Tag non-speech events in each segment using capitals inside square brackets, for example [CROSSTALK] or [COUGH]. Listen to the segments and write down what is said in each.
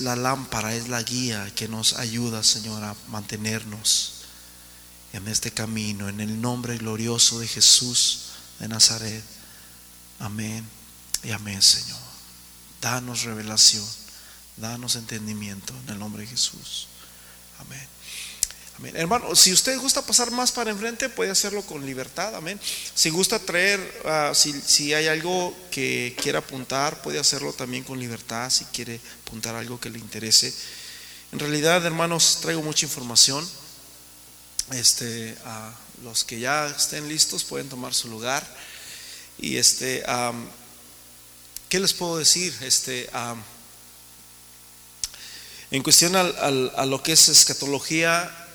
la lámpara, es la guía que nos ayuda, Señor, a mantenernos en este camino, en el nombre glorioso de Jesús de Nazaret. Amén y amén, Señor. Danos revelación, danos entendimiento en el nombre de Jesús. Amén. Amén. Hermano, si usted gusta pasar más para enfrente, puede hacerlo con libertad. Amén. Si gusta traer, ah, si, si, hay algo que quiera apuntar, puede hacerlo también con libertad. Si quiere apuntar algo que le interese. En realidad, hermanos, traigo mucha información. Este, los que ya estén listos pueden tomar su lugar. Y este, ¿qué les puedo decir? Este, en cuestión a lo que es escatología,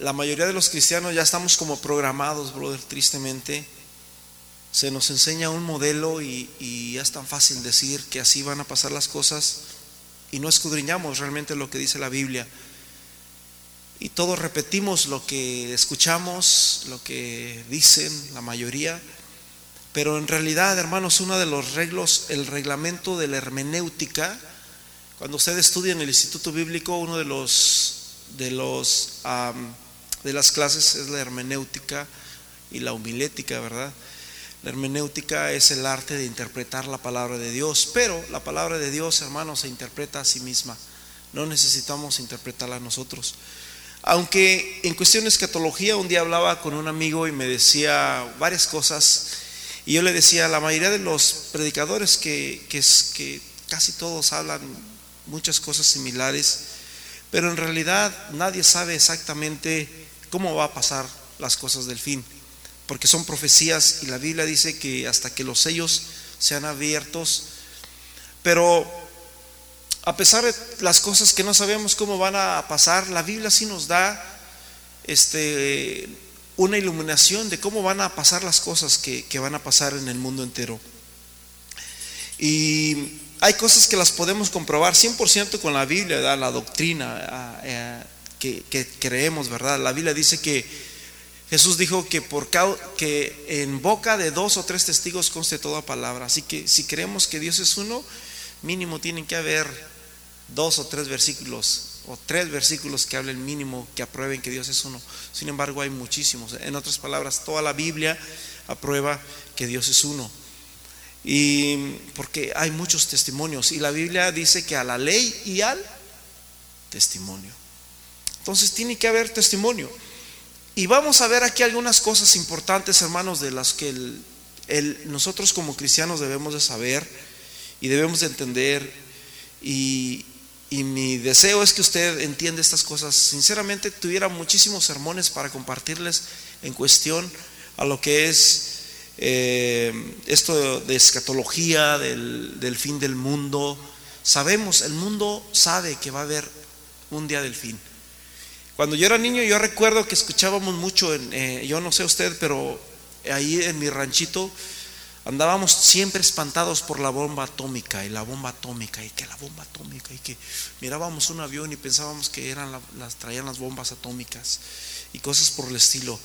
la mayoría de los cristianos ya estamos como programados, brother, tristemente. Se nos enseña un modelo y, y, es tan fácil decir que así van a pasar las cosas y no escudriñamos realmente lo que dice la Biblia. Y todos repetimos lo que escuchamos, lo que dicen la mayoría, pero en realidad, hermanos, uno de los reglos, el reglamento de la hermenéutica, cuando usted estudia en el Instituto Bíblico, uno de los de los de las clases es la hermenéutica y la homilética, ¿verdad? La hermenéutica es el arte de interpretar la palabra de Dios, pero la palabra de Dios, hermanos, se interpreta a sí misma. No necesitamos interpretarla nosotros. Aunque en cuestión de escatología, un día hablaba con un amigo y me decía varias cosas, y yo le decía, la mayoría de los predicadores que, que, que casi todos hablan muchas cosas similares, pero en realidad nadie sabe exactamente cómo va a pasar las cosas del fin, porque son profecías y la Biblia dice que hasta que los sellos sean abiertos, pero a pesar de las cosas que no sabemos cómo van a pasar, la Biblia sí nos da este, una iluminación de cómo van a pasar las cosas que, van a pasar en el mundo entero. Y hay cosas que las podemos comprobar 100% con la Biblia, la doctrina. Que, creemos, ¿verdad? La Biblia dice que Jesús dijo que, por, que en boca de dos o tres testigos conste toda palabra. Así que si creemos que Dios es uno, mínimo tienen que haber dos o tres versículos o tres versículos que hablen mínimo, que aprueben que Dios es uno. Sin embargo, hay muchísimos. En otras palabras, toda la Biblia aprueba que Dios es uno. Y porque hay muchos testimonios. Y la Biblia dice que a la ley y al testimonio. Entonces tiene que haber testimonio. Y vamos a ver aquí algunas cosas importantes, hermanos, de las que nosotros como cristianos debemos de saber y debemos de entender. Y, mi deseo es que usted entienda estas cosas. Sinceramente, tuviera muchísimos sermones para compartirles en cuestión a lo que es eh, esto de escatología, del fin del mundo. Sabemos, el mundo sabe que va a haber un día del fin. Cuando yo era niño, yo recuerdo que escuchábamos mucho, en, eh, yo no sé usted, pero ahí en mi ranchito andábamos siempre espantados por la bomba atómica y la bomba atómica y que la bomba atómica y que mirábamos un avión y pensábamos que eran las traían las bombas atómicas y cosas por el estilo.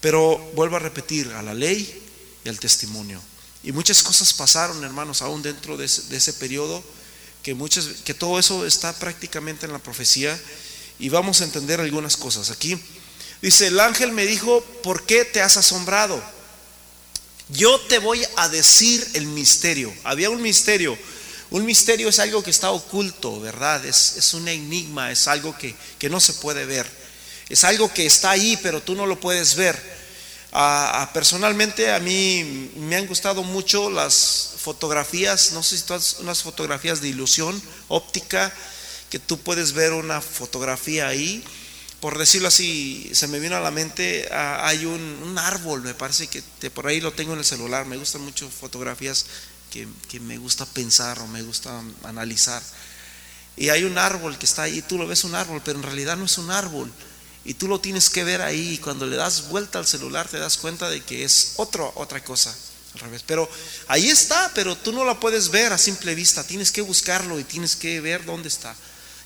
Pero vuelvo a repetir, a la ley y al testimonio. Y muchas cosas pasaron, hermanos, aún dentro de ese, de ese periodo, que, muchas, que todo eso está prácticamente en la profecía y vamos a entender algunas cosas aquí. Dice, el ángel me dijo, ¿por qué te has asombrado? Yo te voy a decir el misterio. Había un misterio. Un misterio es algo que está oculto, ¿verdad? Es, es un enigma, es algo que, que, no se puede ver. Es algo que está ahí, pero tú no lo puedes ver. personalmente a mí me han gustado mucho las fotografías, no sé si todas unas fotografías de ilusión óptica que tú puedes ver una fotografía ahí. Por decirlo así, se me vino a la mente, ah, hay un, árbol, me parece que por ahí lo tengo en el celular. Me gustan mucho fotografías que, que me gusta pensar o me gusta analizar. Y hay un árbol que está ahí, tú lo ves un árbol, pero en realidad no es un árbol. Y tú lo tienes que ver ahí. Y cuando le das vuelta al celular te das cuenta de que es otro, otra cosa. Al revés. Pero ahí está, pero tú no la puedes ver a simple vista. Tienes que buscarlo y tienes que ver dónde está.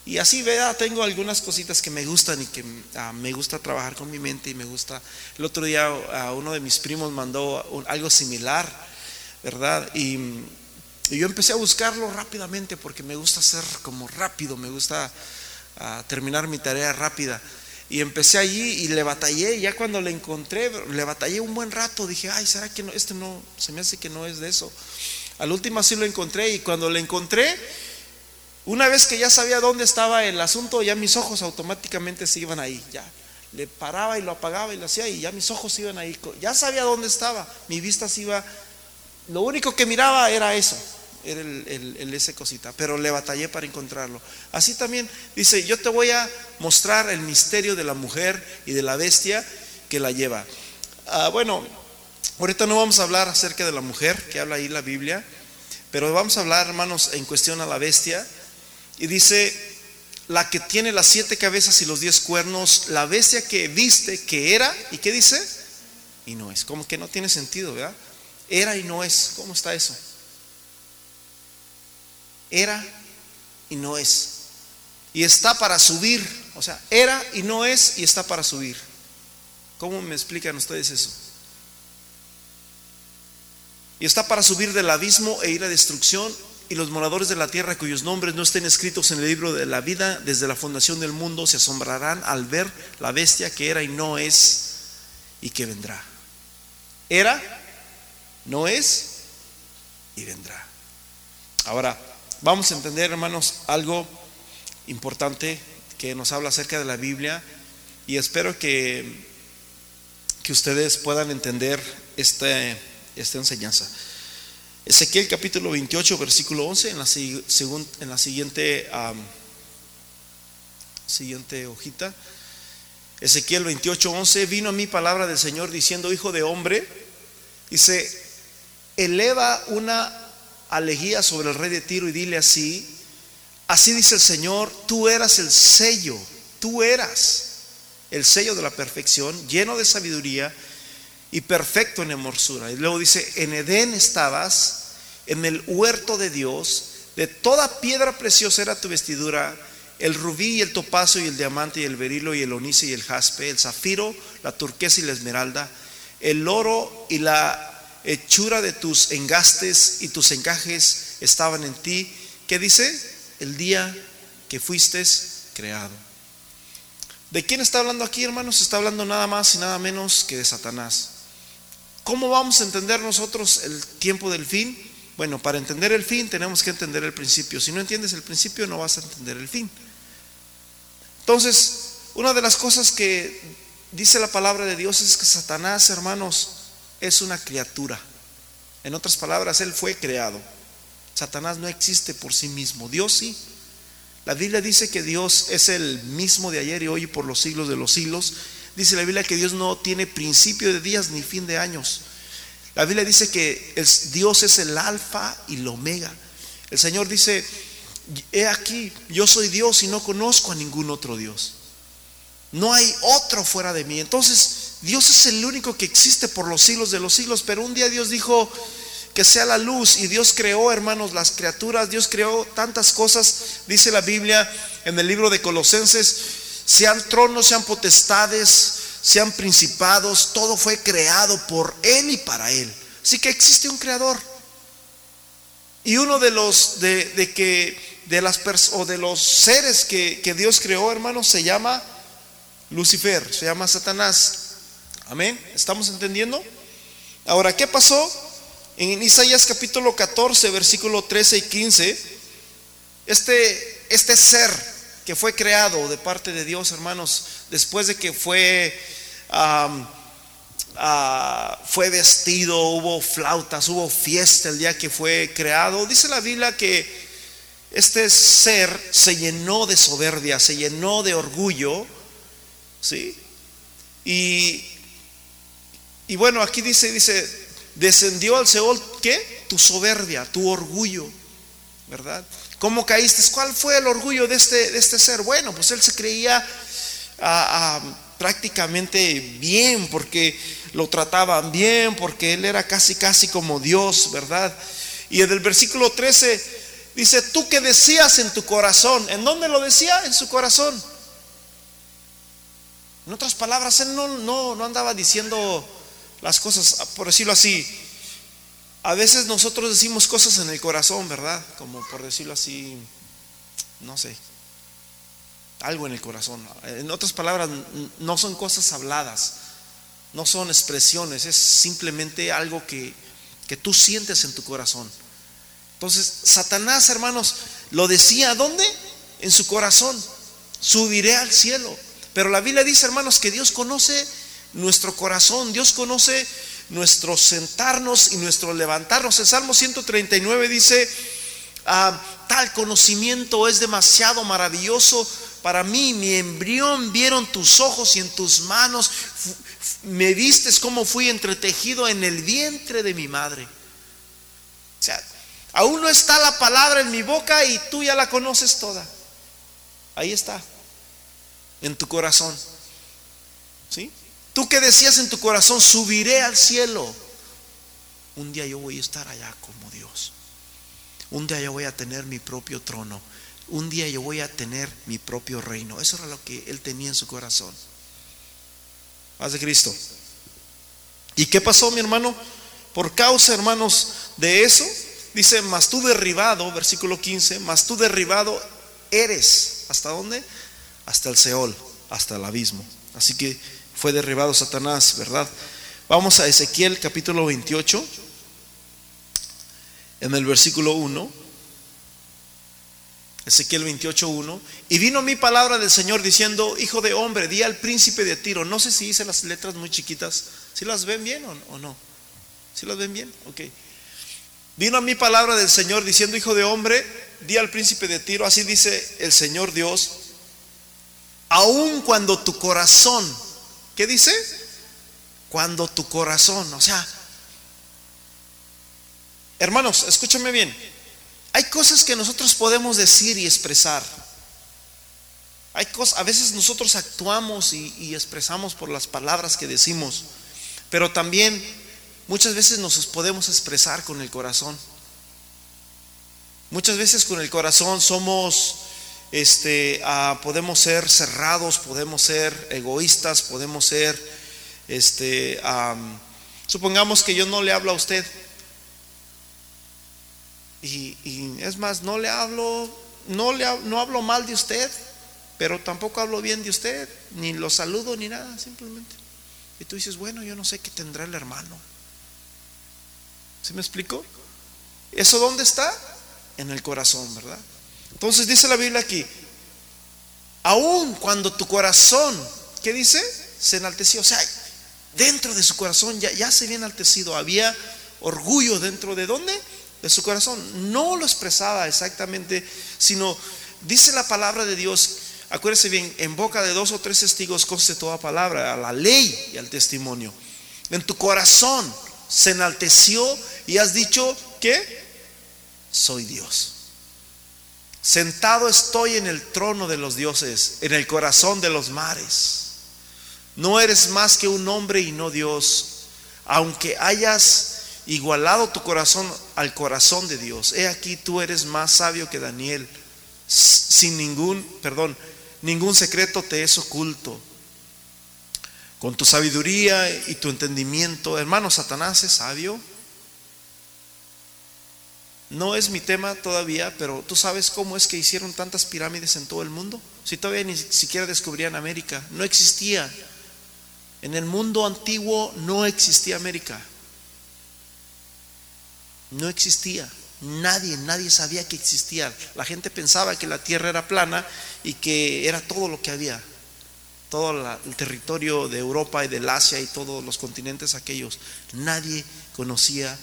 Y así, vea, tengo algunas cositas que me gustan y que ah, me gusta trabajar con mi mente y me gusta. El otro día a uno de mis primos mandó algo similar, ¿verdad? Y, yo empecé a buscarlo rápidamente porque me gusta ser como rápido, me gusta ah, terminar mi tarea rápida. Y empecé allí y le batallé, ya cuando le encontré, le batallé un buen rato, dije, ay, ¿será que no? Este no, se me hace que no es de eso. Al último sí lo encontré y cuando lo encontré, una vez que ya sabía dónde estaba el asunto, ya mis ojos automáticamente se iban ahí, ya. Le paraba y lo apagaba y lo hacía y ya mis ojos iban ahí. Ya sabía dónde estaba, mi vista se iba. Lo único que miraba era eso, era el, ese cosita, pero le batallé para encontrarlo. Así también dice, yo te voy a mostrar el misterio de la mujer y de la bestia que la lleva. Ah, bueno, ahorita no vamos a hablar acerca de la mujer que habla ahí la Biblia, pero vamos a hablar, hermanos, en cuestión a la bestia. Y dice, la que tiene las siete cabezas y los diez cuernos, la bestia que viste que era, ¿y qué dice? Y no es, como que no tiene sentido, ¿verdad? Era y no es, ¿cómo está eso? Era y no es. Y está para subir. O sea, era y no es y está para subir. ¿Cómo me explican ustedes eso? Y está para subir del abismo e ir a destrucción. Y los moradores de la tierra cuyos nombres no estén escritos en el libro de la vida desde la fundación del mundo se asombrarán al ver la bestia que era y no es y que vendrá. Era, no es y vendrá. Ahora, Vamos a entender, hermanos, algo importante que nos habla acerca de la Biblia y espero que, que ustedes puedan entender esta enseñanza. Ezequiel capítulo 28, versículo 11, en la, en la siguiente, siguiente hojita. Ezequiel 28, 11, vino a mí palabra del Señor diciendo, hijo de hombre, dice, eleva una alegía sobre el rey de Tiro y dile así, así dice el Señor, tú eras el sello, tú eras el sello de la perfección, lleno de sabiduría y perfecto en hermosura. Y luego dice, en Edén estabas, en el huerto de Dios, de toda piedra preciosa era tu vestidura, el rubí y el topazo y el diamante y el berilo y el onice y el jaspe, el zafiro, la turquesa y la esmeralda, el oro y la hechura de tus engastes y tus encajes estaban en ti. ¿Qué dice? El día que fuiste creado. ¿De quién está hablando aquí, hermanos? Está hablando nada más y nada menos que de Satanás. ¿Cómo vamos a entender nosotros el tiempo del fin? Bueno, para entender el fin tenemos que entender el principio. Si no entiendes el principio no vas a entender el fin. Entonces, una de las cosas que dice la palabra de Dios es que Satanás, hermanos, es una criatura. En otras palabras, Él fue creado. Satanás no existe por sí mismo. Dios sí. La Biblia dice que Dios es el mismo de ayer y hoy y por los siglos de los siglos. Dice la Biblia que Dios no tiene principio de días ni fin de años. La Biblia dice que Dios es el alfa y el omega. El Señor dice, he aquí, yo soy Dios y no conozco a ningún otro Dios. No hay otro fuera de mí. Entonces, Dios es el único que existe por los siglos de los siglos, pero un día Dios dijo que sea la luz y Dios creó, hermanos, las criaturas, Dios creó tantas cosas, dice la Biblia en el libro de Colosenses, sean tronos, sean potestades, sean principados, todo fue creado por Él y para Él. Así que existe un creador. Y uno de los de, que de las o de los seres que, que Dios creó, hermanos, se llama Lucifer, se llama Satanás. Amén. ¿Estamos entendiendo? Ahora, ¿qué pasó? En Isaías capítulo 14, versículo 13 y 15, este, este ser que fue creado de parte de Dios, hermanos, después de que fue, ah, fue vestido, hubo flautas, hubo fiesta el día que fue creado, dice la Biblia que este ser se llenó de soberbia, se llenó de orgullo, ¿sí? Y y bueno, aquí dice, dice, descendió al Seol, ¿qué? Tu soberbia, tu orgullo, ¿verdad? ¿Cómo caíste? ¿Cuál fue el orgullo de este, de este ser? Bueno, pues él se creía ah, ah, prácticamente bien porque lo trataban bien, porque él era casi, casi como Dios, ¿verdad? Y en el versículo 13 dice, tú que decías en tu corazón, ¿en dónde lo decía? En su corazón. En otras palabras, él no, no, no andaba diciendo las cosas, por decirlo así, a veces nosotros decimos cosas en el corazón, ¿verdad? Como por decirlo así, no sé, algo en el corazón. En otras palabras, no son cosas habladas, no son expresiones, es simplemente algo que, que tú sientes en tu corazón. Entonces, Satanás, hermanos, lo decía, ¿dónde? En su corazón. Subiré al cielo. Pero la Biblia dice, hermanos, que Dios conoce nuestro corazón, Dios conoce nuestro sentarnos y nuestro levantarnos. El Salmo 139 dice, ah, tal conocimiento es demasiado maravilloso para mí, mi embrión vieron tus ojos y en tus manos me vistes como fui entretejido en el vientre de mi madre. O sea, aún no está la palabra en mi boca y tú ya la conoces toda. Ahí está, en tu corazón. ¿Sí? Tú que decías en tu corazón, subiré al cielo. Un día yo voy a estar allá como Dios. Un día yo voy a tener mi propio trono. Un día yo voy a tener mi propio reino. Eso era lo que él tenía en su corazón. Paz de Cristo. ¿Y qué pasó, mi hermano? Por causa, hermanos, de eso, dice, mas tú derribado, versículo 15, mas tú derribado eres. ¿Hasta dónde? Hasta el Seol, hasta el abismo. Así que fue derribado Satanás, ¿verdad? Vamos a Ezequiel capítulo 28, en el versículo 1. Ezequiel 28, 1. Y vino mi palabra del Señor diciendo, hijo de hombre, di al príncipe de Tiro. No sé si hice las letras muy chiquitas. ¿Si las ven bien o, no? ¿Si las ven bien? Ok. Vino mi palabra del Señor diciendo, hijo de hombre, di al príncipe de Tiro. Así dice el Señor Dios. Aun cuando tu corazón ¿Qué dice? Cuando tu corazón, o sea, hermanos, escúchame bien. Hay cosas que nosotros podemos decir y expresar. Hay cosas, a veces nosotros actuamos y, y expresamos por las palabras que decimos, pero también muchas veces nos podemos expresar con el corazón. Muchas veces con el corazón somos este, ah, podemos ser cerrados, podemos ser egoístas, podemos ser, este, supongamos que yo no le hablo a usted. Y, es más, no le hablo, no le no hablo mal de usted, pero tampoco hablo bien de usted, ni lo saludo ni nada, simplemente. Y tú dices, bueno, yo no sé qué tendrá el hermano. ¿Sí me explico? ¿Eso dónde está? En el corazón, ¿verdad? Entonces dice la Biblia aquí, aun cuando tu corazón, ¿qué dice? Se enalteció. O sea, dentro de su corazón ya, ya se había enaltecido, había orgullo dentro de dónde? De su corazón. No lo expresaba exactamente, sino dice la palabra de Dios. Acuérdese bien, en boca de dos o tres testigos conste toda palabra, a la ley y al testimonio. En tu corazón se enalteció y has dicho que soy Dios. Sentado estoy en el trono de los dioses, en el corazón de los mares. No eres más que un hombre y no Dios, aunque hayas igualado tu corazón al corazón de Dios. He aquí tú eres más sabio que Daniel. Sin ningún, perdón, ningún secreto te es oculto. Con tu sabiduría y tu entendimiento, hermano, Satanás es sabio. No es mi tema todavía, pero tú sabes cómo es que hicieron tantas pirámides en todo el mundo. Si todavía ni siquiera descubrían América, no existía. En el mundo antiguo no existía América. No existía. Nadie, nadie sabía que existía. La gente pensaba que la tierra era plana y que era todo lo que había. Todo el territorio de Europa y del Asia y todos los continentes aquellos. Nadie conocía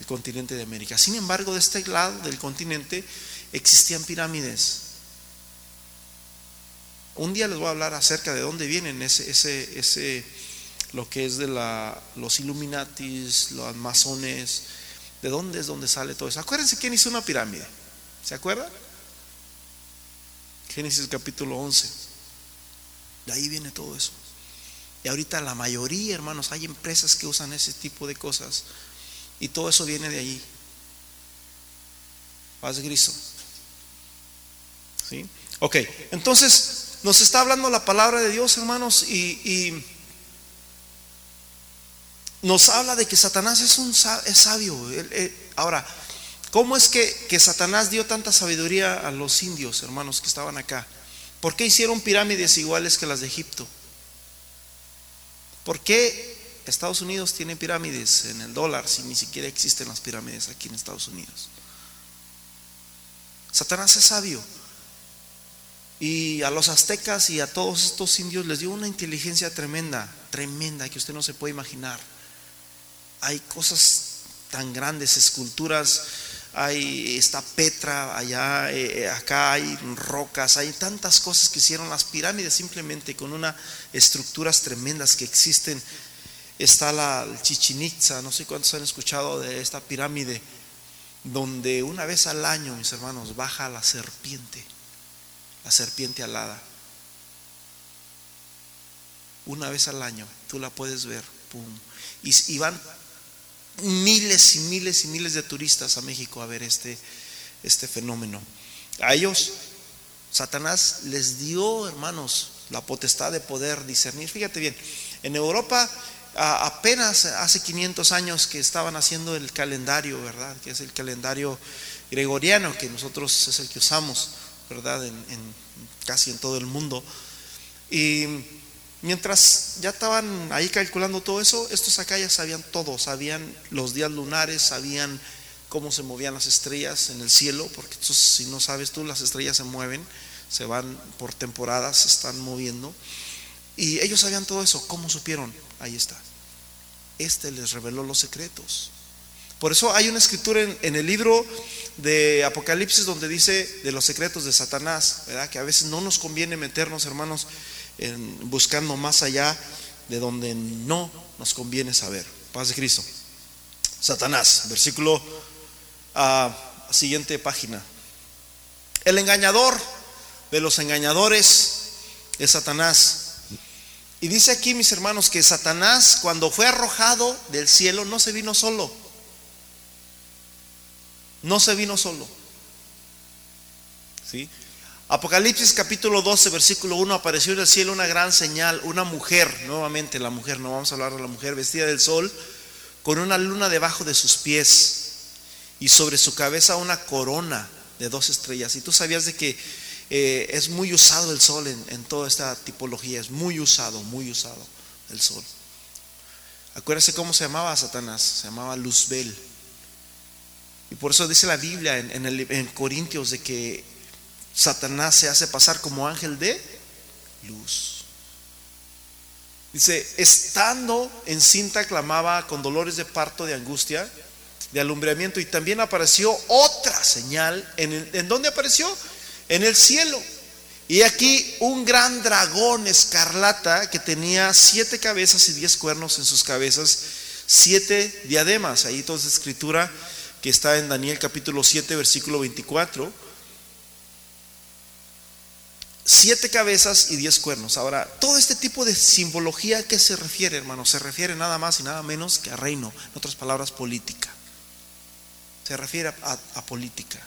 el continente de América. Sin embargo, de este lado del continente existían pirámides. Un día les voy a hablar acerca de dónde vienen ese, ese, ese lo que es de la, los Illuminatis, los masones, de dónde es donde sale todo eso. Acuérdense quién hizo una pirámide. ¿Se acuerdan? Génesis capítulo 11. De ahí viene todo eso. Y ahorita la mayoría, hermanos, hay empresas que usan ese tipo de cosas y todo eso viene de allí. Paz de Cristo. ¿Sí? Ok, entonces nos está hablando la palabra de Dios, hermanos, y, nos habla de que Satanás es, un, es sabio. ahora, ¿cómo es que, que Satanás dio tanta sabiduría a los indios, hermanos, que estaban acá? ¿Por qué hicieron pirámides iguales que las de Egipto? ¿Por qué Estados Unidos tiene pirámides en el dólar si ni siquiera existen las pirámides aquí en Estados Unidos? Satanás es sabio. Y a los aztecas y a todos estos indios les dio una inteligencia tremenda, tremenda, que usted no se puede imaginar hay cosas tan grandes, esculturas, hay esta Petra, allá, eh, acá hay rocas, hay tantas cosas que hicieron las pirámides simplemente con unas estructuras tremendas que existen. Está la Chichen Itza, no sé cuántos han escuchado de esta pirámide, donde una vez al año, mis hermanos, baja la serpiente, la serpiente alada. Una vez al año, tú la puedes ver, pum. Y, y van miles y miles y miles de turistas a México a ver este, este fenómeno. A ellos, Satanás les dio, hermanos, la potestad de poder discernir. Fíjate bien, en Europa apenas hace 500 años que estaban haciendo el calendario, ¿verdad? Que es el calendario gregoriano, que nosotros es el que usamos, ¿verdad? En, casi en todo el mundo. Y Mientras ya estaban ahí calculando todo eso, estos acá ya sabían todo, sabían los días lunares, sabían cómo se movían las estrellas en el cielo, porque si no sabes tú, las estrellas se mueven, se van por temporadas, se están moviendo. Y ellos sabían todo eso, ¿cómo supieron? Ahí está. Este les reveló los secretos. Por eso hay una escritura en, en, el libro de Apocalipsis donde dice de los secretos de Satanás, ¿verdad? Que a veces no nos conviene meternos, hermanos, buscando más allá de donde no nos conviene saber. Paz de Cristo. Satanás, versículo a siguiente página. El engañador de los engañadores es Satanás. Y dice aquí, mis hermanos, que Satanás cuando fue arrojado del cielo no se vino solo. No se vino solo. Apocalipsis capítulo 12, versículo 1, apareció en el cielo una gran señal, una mujer, nuevamente la mujer, no vamos a hablar de la mujer, vestida del sol, con una luna debajo de sus pies y sobre su cabeza una corona de dos estrellas. Y tú sabías de que eh, es muy usado el sol en, toda esta tipología, es muy usado, muy usado el sol. Acuérdese cómo se llamaba Satanás, se llamaba Luzbel. Y por eso dice la Biblia en Corintios de que Satanás se hace pasar como ángel de luz. Dice, estando en cinta clamaba con dolores de parto, de angustia, de alumbramiento, y también apareció otra señal. ¿En, ¿en dónde apareció? En el cielo. Y aquí un gran dragón escarlata que tenía siete cabezas y diez cuernos en sus cabezas, siete diademas. Ahí toda esa escritura que está en Daniel capítulo 7, versículo 24 siete cabezas y diez cuernos. Ahora, todo este tipo de simbología, ¿a qué se refiere, hermano? Se refiere nada más y nada menos que a reino, en otras palabras, política. Se refiere a, política.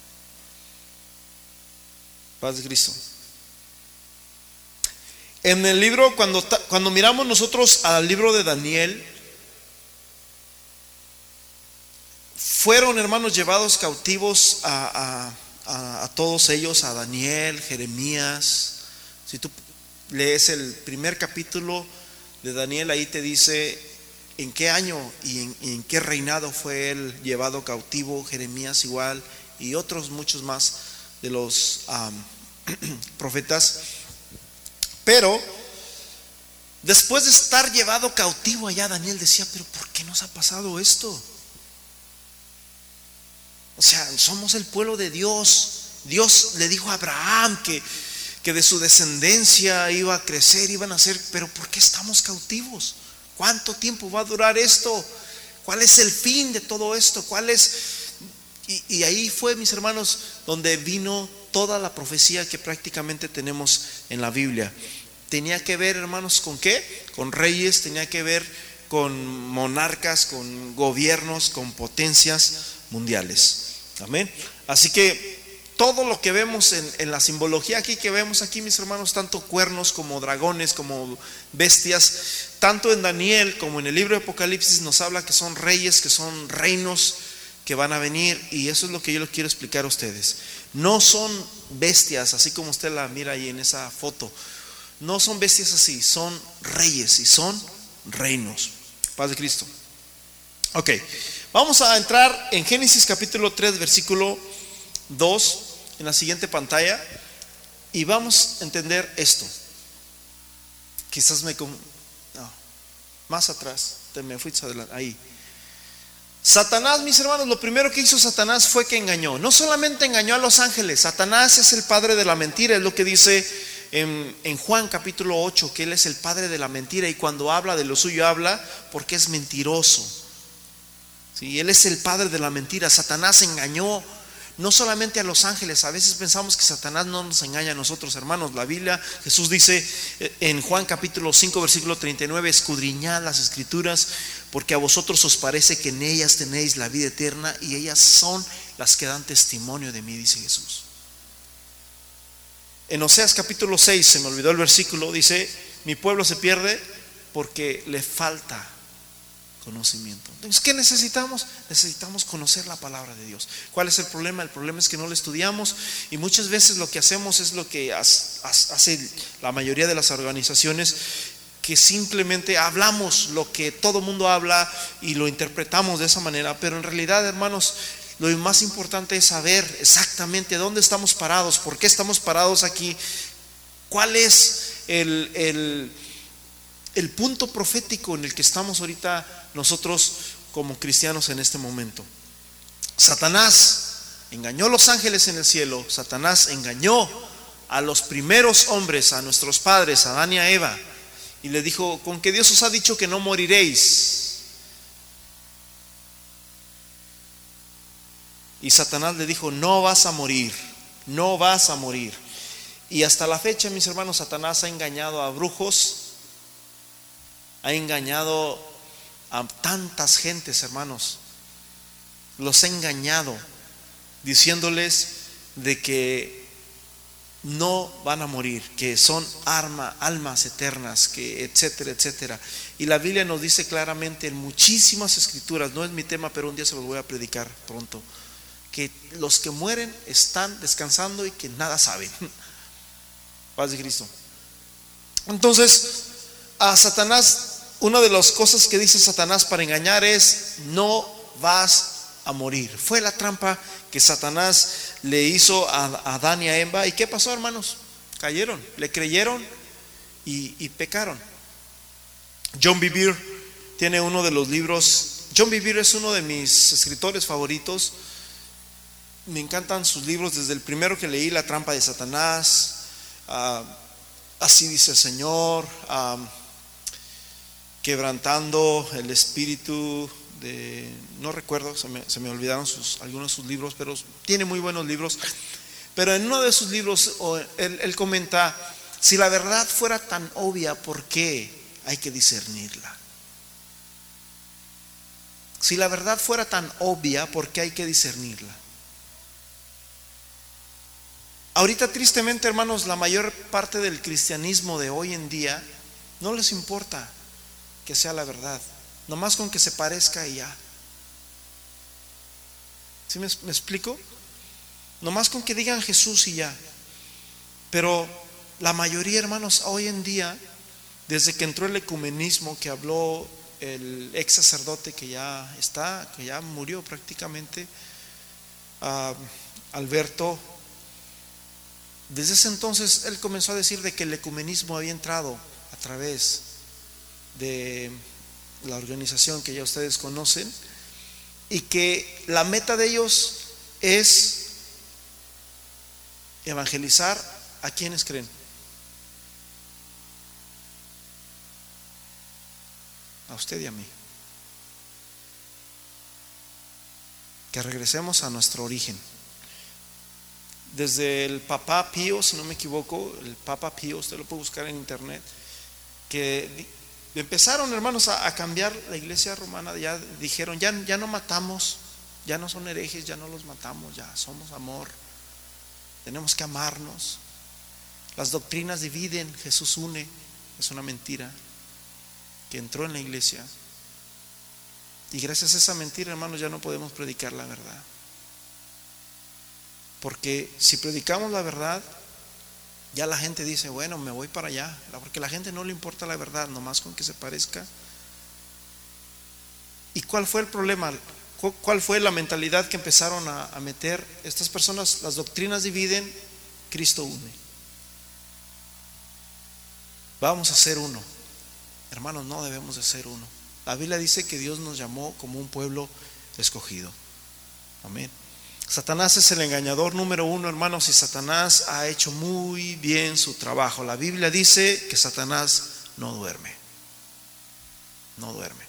Paz de Cristo. En el libro, cuando, cuando miramos nosotros al libro de Daniel, fueron hermanos llevados cautivos a a, todos ellos, a Daniel, Jeremías. Si tú lees el primer capítulo de Daniel, ahí te dice en qué año y en, qué reinado fue él llevado cautivo, Jeremías igual, y otros muchos más de los [CLEARS THROAT] profetas. Pero después de estar llevado cautivo allá, Daniel decía, pero ¿por qué nos ha pasado esto? O sea, somos el pueblo de Dios. Dios le dijo a Abraham que, que de su descendencia iba a crecer, iban a ser, pero ¿por qué estamos cautivos? ¿Cuánto tiempo va a durar esto? ¿Cuál es el fin de todo esto? ¿Cuál es? Y, ahí fue, mis hermanos, donde vino toda la profecía que prácticamente tenemos en la Biblia. Tenía que ver, hermanos, con qué? Con reyes, tenía que ver con monarcas, con gobiernos, con potencias mundiales. Amén. Así que todo lo que vemos en, la simbología aquí que vemos aquí, mis hermanos, tanto cuernos como dragones, como bestias, tanto en Daniel como en el libro de Apocalipsis nos habla que son reyes, que son reinos que van a venir y eso es lo que yo les quiero explicar a ustedes. No son bestias, así como usted la mira ahí en esa foto. No son bestias así, son reyes y son reinos. Paz de Cristo. Ok, vamos a entrar en Génesis capítulo 3, versículo 2, en la siguiente pantalla, y vamos a entender esto. Quizás me... No, más atrás, te me fuiste adelante, ahí. Satanás, mis hermanos, lo primero que hizo Satanás fue que engañó. No solamente engañó a los ángeles, Satanás es el padre de la mentira, es lo que dice en, Juan capítulo 8, que él es el padre de la mentira y cuando habla de lo suyo habla porque es mentiroso. ¿Sí? Él es el padre de la mentira. Satanás engañó no solamente a los ángeles, a veces pensamos que Satanás no nos engaña a nosotros, hermanos. La Biblia, Jesús dice eh, en Juan capítulo 5, versículo 39, escudriñad las escrituras, porque a vosotros os parece que en ellas tenéis la vida eterna y ellas son las que dan testimonio de mí, dice Jesús. En Oseas capítulo 6, se me olvidó el versículo, dice, mi pueblo se pierde porque le falta conocimiento. Entonces, ¿qué necesitamos? Necesitamos conocer la palabra de Dios. ¿Cuál es el problema? El problema es que no la estudiamos y muchas veces lo que hacemos es lo que hace la mayoría de las organizaciones que simplemente hablamos lo que todo mundo habla y lo interpretamos de esa manera, pero en realidad, hermanos, lo más importante es saber exactamente dónde estamos parados, por qué estamos parados aquí, cuál es el, el, punto profético en el que estamos ahorita nosotros como cristianos en este momento. Satanás engañó a los ángeles en el cielo, Satanás engañó a los primeros hombres, a nuestros padres, a Adán y a Eva, y le dijo, con que Dios os ha dicho que no moriréis. Y Satanás le dijo, no vas a morir, no vas a morir. Y hasta la fecha, mis hermanos, Satanás ha engañado a brujos, ha engañado a tantas gentes, hermanos. Los ha engañado diciéndoles de que no van a morir, que son arma, almas eternas, que etcétera, etcétera. Y la Biblia nos dice claramente en muchísimas escrituras, no es mi tema, pero un día se los voy a predicar pronto, que los que mueren están descansando y que nada saben. [LAUGHS] Paz de Cristo. Entonces, a Satanás una de las cosas que dice Satanás para engañar es, no vas a morir. Fue la trampa que Satanás le hizo a Adán y a Emba. ¿Y qué pasó, hermanos? Cayeron, le creyeron y, pecaron. John Bevere tiene uno de los libros. John Bevere es uno de mis escritores favoritos. Me encantan sus libros, desde el primero que leí, La trampa de Satanás. Ah, así dice el Señor. Ah, quebrantando el espíritu de, no recuerdo, se me, olvidaron algunos de sus libros, pero tiene muy buenos libros. Pero en uno de sus libros él, él comenta, si la verdad fuera tan obvia, ¿por qué hay que discernirla? Si la verdad fuera tan obvia, ¿por qué hay que discernirla? Ahorita tristemente, hermanos, la mayor parte del cristianismo de hoy en día no les importa que sea la verdad. Nomás con que se parezca y ya. ¿Sí me, me explico? Nomás con que digan Jesús y ya. Pero la mayoría, hermanos, hoy en día, desde que entró el ecumenismo que habló el ex sacerdote que ya está, que ya murió prácticamente, ah, Alberto, desde ese entonces él comenzó a decir de que el ecumenismo había entrado a través de la organización que ya ustedes conocen y que la meta de ellos es evangelizar a quienes creen. A usted y a mí. Que regresemos a nuestro origen. Desde el Papa Pío, si no me equivoco, el Papa Pío, usted lo puede buscar en internet, que Empezaron, hermanos, a, cambiar la iglesia romana, ya dijeron, ya, ya no matamos, ya no son herejes, ya no los matamos, ya somos amor. tenemos que amarnos. Las doctrinas dividen, Jesús une, es una mentira que entró en la iglesia. Y gracias a esa mentira, hermanos, ya no podemos predicar la verdad. Porque si predicamos la verdad, ya la gente dice, bueno, me voy para allá. Porque a la gente no le importa la verdad, nomás con que se parezca. ¿Y cuál fue el problema? ¿Cuál fue la mentalidad que empezaron a, meter estas personas? Las doctrinas dividen, Cristo une. Vamos a ser uno. Hermanos, no debemos de ser uno. La Biblia dice que Dios nos llamó como un pueblo escogido. Amén. Satanás es el engañador número uno, hermanos, y Satanás ha hecho muy bien su trabajo. La Biblia dice que Satanás no duerme. No duerme.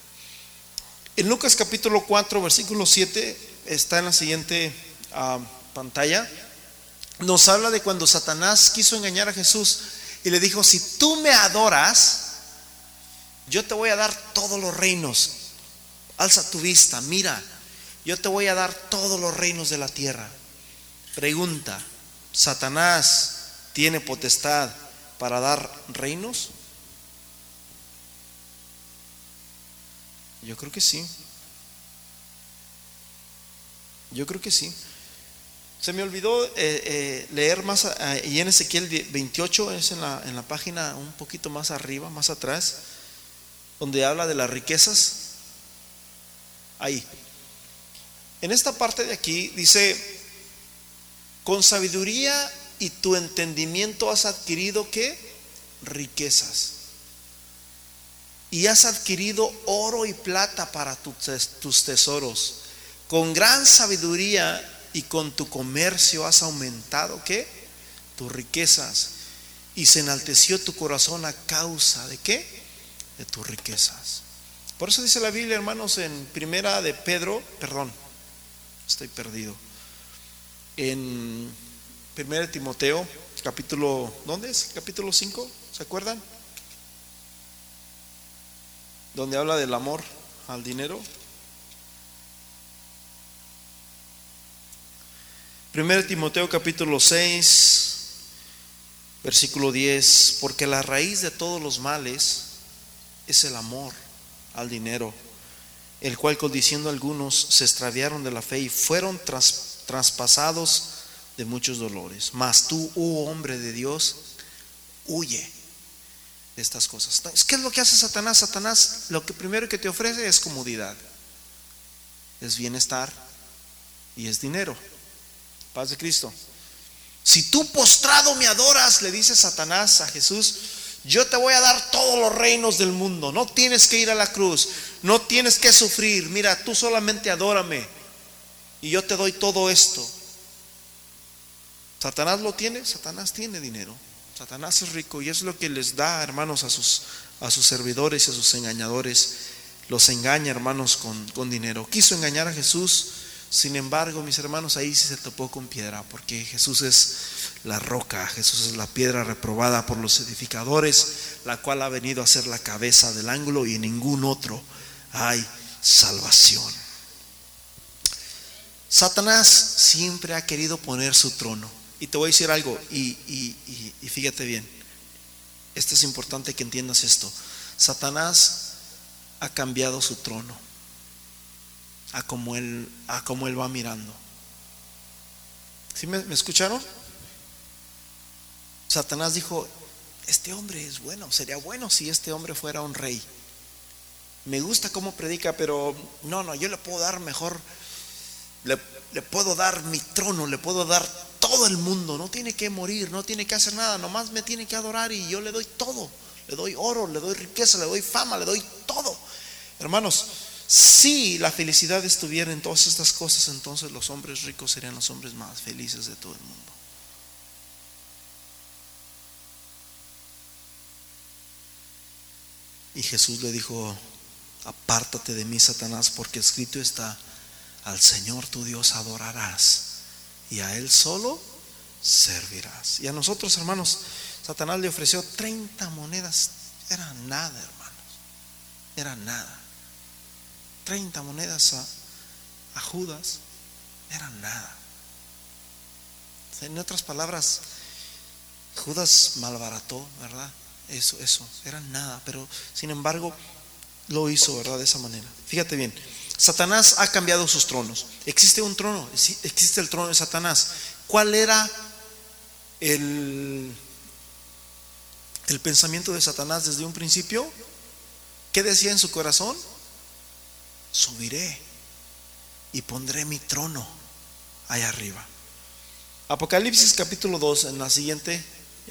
En Lucas capítulo 4, versículo 7, está en la siguiente ah, pantalla, nos habla de cuando Satanás quiso engañar a Jesús y le dijo, si tú me adoras, yo te voy a dar todos los reinos. Alza tu vista, mira, yo te voy a dar todos los reinos de la tierra. Pregunta, ¿Satanás tiene potestad para dar reinos? Yo creo que sí. Yo creo que sí. Se me olvidó eh, eh, leer más, y en Ezequiel 28, es en la, en la página un poquito más arriba, más atrás, donde habla de las riquezas. Ahí. En esta parte de aquí dice, con sabiduría y tu entendimiento has adquirido qué? Riquezas. Y has adquirido oro y plata para tus tesoros. Con gran sabiduría y con tu comercio has aumentado qué? Tus riquezas. Y se enalteció tu corazón a causa de qué? De tus riquezas. Por eso dice la Biblia, hermanos, en primera de Pedro, perdón, estoy perdido. En 1 Timoteo, capítulo, ¿dónde es? Capítulo 5, ¿se acuerdan? Donde habla del amor al dinero. 1 Timoteo capítulo 6, versículo 10, porque la raíz de todos los males es el amor al dinero el cual codiciando algunos se extraviaron de la fe y fueron traspasados de muchos dolores. Mas tú, oh hombre de Dios, huye de estas cosas. ¿Qué es lo que hace Satanás? Satanás lo que primero que te ofrece es comodidad, es bienestar y es dinero. Paz de Cristo. Si tú postrado me adoras, le dice Satanás a Jesús, yo te voy a dar todos los reinos del mundo. No tienes que ir a la cruz. No tienes que sufrir. Mira, tú solamente adórame. Y yo te doy todo esto. ¿Satanás lo tiene? Satanás tiene dinero. Satanás es rico y es lo que les da, hermanos, a sus, a sus servidores y a sus engañadores. Los engaña, hermanos, con, con dinero. Quiso engañar a Jesús. Sin embargo, mis hermanos, ahí sí se topó con piedra, porque Jesús es la roca, Jesús es la piedra reprobada por los edificadores, la cual ha venido a ser la cabeza del ángulo y en ningún otro hay salvación. Satanás siempre ha querido poner su trono. Y te voy a decir algo, y, fíjate bien, esto es importante que entiendas esto. Satanás ha cambiado su trono a como él, a él va mirando. ¿Sí me, me escucharon? Satanás dijo, este hombre es bueno, sería bueno si este hombre fuera un rey. Me gusta cómo predica, pero no, no, yo le puedo dar mejor, le, puedo dar mi trono, le puedo dar todo el mundo, no tiene que morir, no tiene que hacer nada, nomás me tiene que adorar y yo le doy todo, le doy oro, le doy riqueza, le doy fama, le doy todo. Hermanos, si la felicidad estuviera en todas estas cosas, entonces los hombres ricos serían los hombres más felices de todo el mundo. Y Jesús le dijo, apártate de mí, Satanás, porque escrito está, al Señor tu Dios adorarás y a Él solo servirás. Y a nosotros, hermanos, Satanás le ofreció 30 monedas. Era nada, hermanos. Era nada. 30 monedas a, a Judas. Era nada. En otras palabras, Judas malbarató, ¿verdad? Eso, eso, era nada, pero sin embargo lo hizo, ¿verdad? De esa manera. Fíjate bien, Satanás ha cambiado sus tronos. Existe un trono, existe el trono de Satanás. ¿Cuál era el, el pensamiento de Satanás desde un principio? ¿Qué decía en su corazón? Subiré y pondré mi trono allá arriba. Apocalipsis capítulo 2, en la siguiente,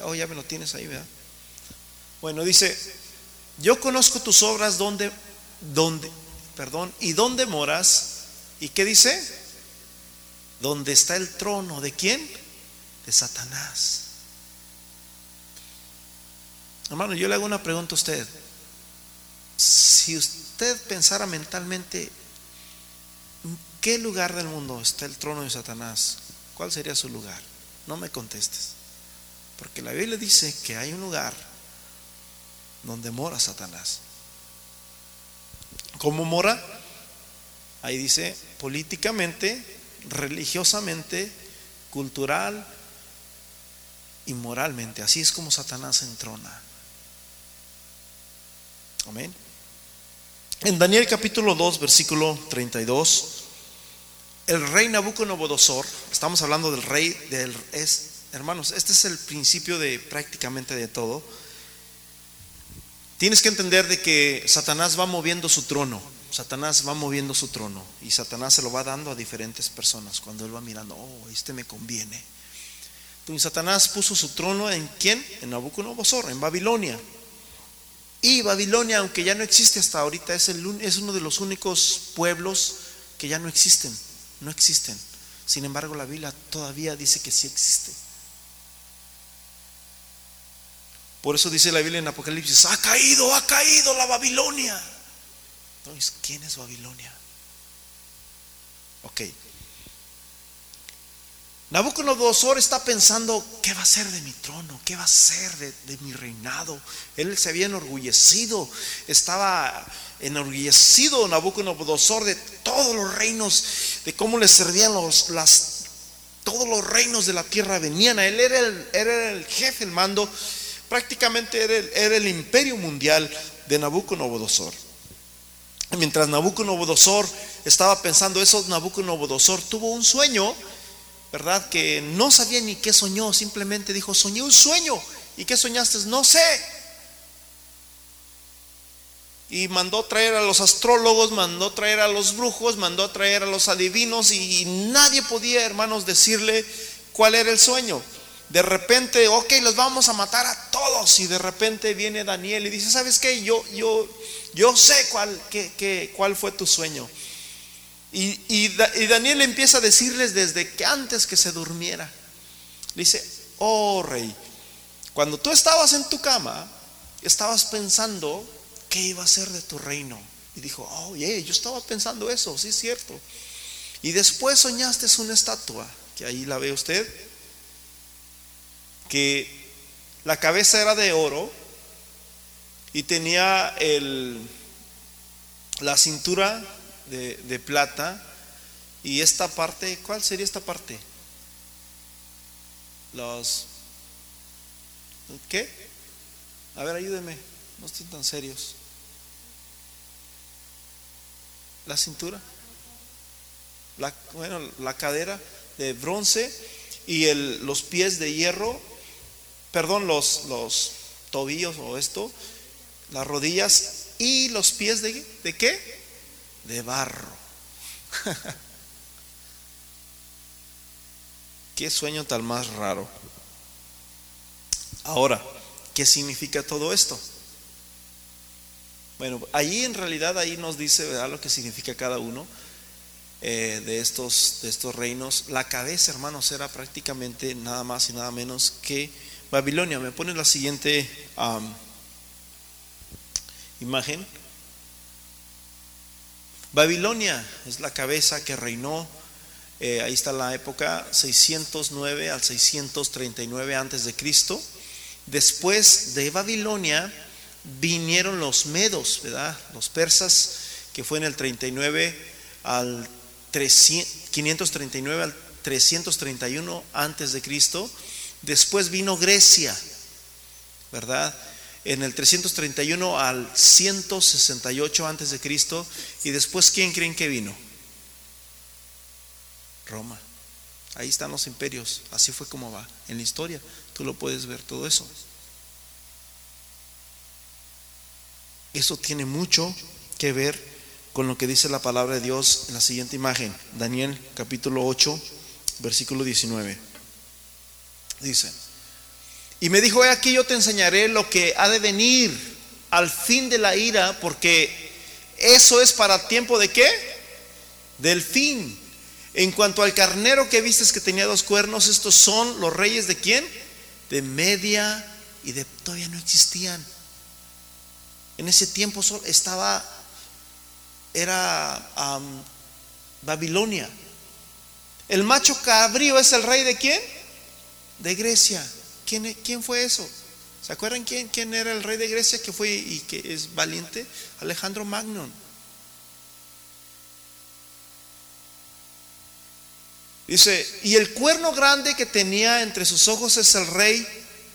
oh, ya me lo tienes ahí, ¿verdad? Bueno, dice, yo conozco tus obras donde, donde, perdón, y dónde moras. ¿Y qué dice? Donde está el trono de quién? De Satanás. Hermano, yo le hago una pregunta a usted. Si usted pensara mentalmente, ¿en qué lugar del mundo está el trono de Satanás? ¿Cuál sería su lugar? No me contestes. Porque la Biblia dice que hay un lugar donde mora Satanás. ¿Cómo mora? Ahí dice políticamente, religiosamente, cultural y moralmente. Así es como Satanás entrona. Amén. En Daniel capítulo 2, versículo 32, el rey Nabucodonosor, estamos hablando del rey del es, hermanos, este es el principio de prácticamente de todo. Tienes que entender de que Satanás va moviendo su trono. Satanás va moviendo su trono y Satanás se lo va dando a diferentes personas cuando él va mirando, oh, este me conviene. Entonces Satanás puso su trono en quién? En Nabucodonosor, en Babilonia. Y Babilonia, aunque ya no existe hasta ahorita, es, el, es uno de los únicos pueblos que ya no existen, no existen. Sin embargo, la Biblia todavía dice que sí existe. Por eso dice la Biblia en Apocalipsis, ha caído, ha caído la Babilonia. Entonces, ¿quién es Babilonia? Ok. Nabucodonosor está pensando, ¿qué va a ser de mi trono? ¿Qué va a ser de, mi reinado? Él se había enorgullecido, estaba enorgullecido Nabucodonosor de todos los reinos, de cómo le servían los, las, todos los reinos de la tierra venían a él, era el, era el jefe, el mando, prácticamente era el, imperio mundial de Nabucodonosor. Mientras Nabucodonosor estaba pensando eso, Nabucodonosor tuvo un sueño ¿verdad? Que no sabía ni qué soñó, simplemente dijo, soñé un sueño. ¿Y qué soñaste? No sé. Y mandó traer a los astrólogos, mandó traer a los brujos, mandó traer a los adivinos y nadie podía, hermanos, decirle cuál era el sueño. De repente, ok, los vamos a matar a todos. Y de repente viene Daniel y dice, ¿sabes qué? Yo, yo, yo sé cuál, cuál fue tu sueño. Y, Daniel empieza a decirles desde que antes que se durmiera. dice, oh rey, cuando tú estabas en tu cama, estabas pensando qué iba a ser de tu reino. Y dijo, oh, yeah, yo estaba pensando eso, sí es cierto. Y después soñaste una estatua, que ahí la ve usted, que la cabeza era de oro y tenía el, la cintura de, plata. Y esta parte, ¿cuál sería esta parte? Los... ¿Qué? A ver, ayúdenme, no estén tan serios. La cintura, la, bueno, la cadera de bronce y el, los pies de hierro, perdón, los, los tobillos o esto, las rodillas y los pies de, ¿de qué? de barro. [LAUGHS] Qué sueño tal más raro. Ahora, ¿qué significa todo esto? Bueno, ahí en realidad ahí nos dice ¿verdad? lo que significa cada uno eh, de, estos, de estos reinos. La cabeza, hermanos, era prácticamente nada más y nada menos que Babilonia. Me pone la siguiente imagen. Babilonia es la cabeza que reinó, eh, ahí está la época 609 al 639 antes de Cristo. Después de Babilonia vinieron los medos, ¿verdad? Los persas, que fue en el 39 al 539 al 331 antes de Cristo. Después vino Grecia, ¿verdad? En el 331 al 168 antes de Cristo. Y después, ¿quién creen que vino? Roma. Ahí están los imperios. Así fue como va en la historia. Tú lo puedes ver todo eso. Eso tiene mucho que ver con lo que dice la palabra de Dios en la siguiente imagen. Daniel capítulo 8, versículo 19. Dice, y me dijo, aquí yo te enseñaré lo que ha de venir al fin de la ira, porque eso es para tiempo de qué? Del fin. En cuanto al carnero que vistes que tenía dos cuernos, estos son los reyes de quién? De Media y de todavía no existían. En ese tiempo estaba, era Babilonia. El macho cabrío es el rey de quién? De Grecia. ¿Quién, quién fue eso? ¿Se acuerdan quién, quién era el rey de Grecia que fue y que es valiente? Alejandro Magno. Dice, y el cuerno grande que tenía entre sus ojos es el rey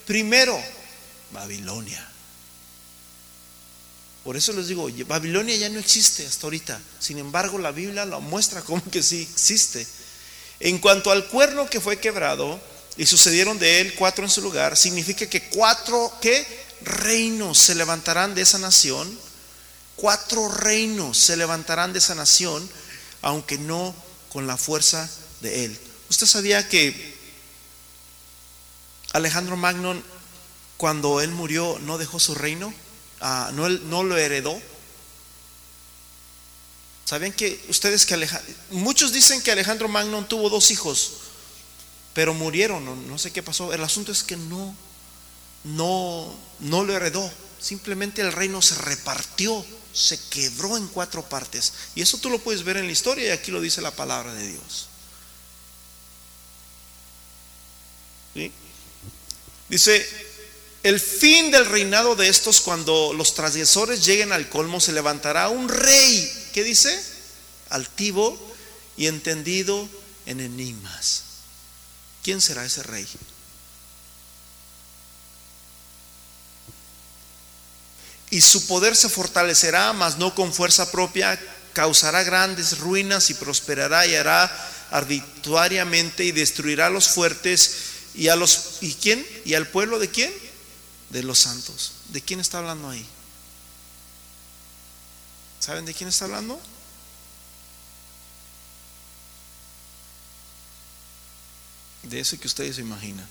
primero, Babilonia. Por eso les digo, Babilonia ya no existe hasta ahorita. Sin embargo, la Biblia lo muestra como que sí existe. En cuanto al cuerno que fue quebrado y sucedieron de él cuatro en su lugar, significa que cuatro ¿qué? reinos se levantarán de esa nación. Cuatro reinos se levantarán de esa nación, aunque no con la fuerza de él. ¿Usted sabía que Alejandro Magno, cuando él murió, no dejó su reino? Ah, no, no lo heredó. ¿Saben que ustedes que Alejandro, muchos dicen que Alejandro Magno tuvo dos hijos, pero murieron, no, sé qué pasó. El asunto es que no, no, no lo heredó. Simplemente el reino se repartió, se quebró en cuatro partes. Y eso tú lo puedes ver en la historia y aquí lo dice la palabra de Dios. Dice, el fin del reinado de estos, cuando los transgresores lleguen al colmo, se levantará un rey, ¿qué dice? Altivo y entendido en enigmas. ¿Quién será ese rey? Y su poder se fortalecerá, mas no con fuerza propia, causará grandes ruinas y prosperará y hará arbitrariamente y destruirá a los fuertes ¿Y a los y quién? ¿Y al pueblo de quién? De los santos. ¿De quién está hablando ahí? ¿Saben de quién está hablando? De ese que ustedes se imaginan.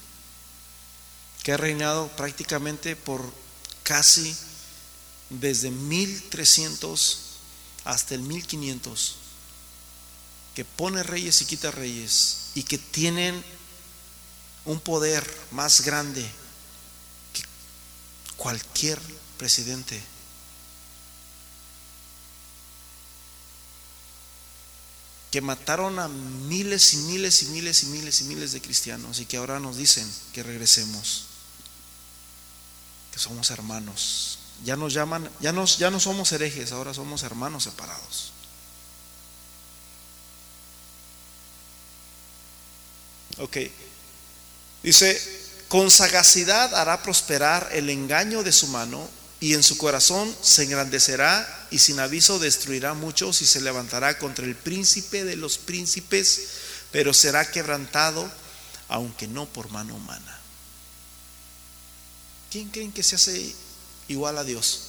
Que ha reinado prácticamente por casi desde 1300 hasta el 1500. Que pone reyes y quita reyes. Y que tienen un poder más grande que cualquier presidente. Que mataron a miles y miles y miles y miles y miles de cristianos y que ahora nos dicen que regresemos, que somos hermanos. Ya nos llaman, ya, nos, ya no somos herejes, ahora somos hermanos separados. Ok, Dice, con sagacidad hará prosperar el engaño de su mano y en su corazón se engrandecerá y sin aviso destruirá muchos y se levantará contra el príncipe de los príncipes, pero será quebrantado, aunque no por mano humana. ¿Quién creen que se hace igual a Dios?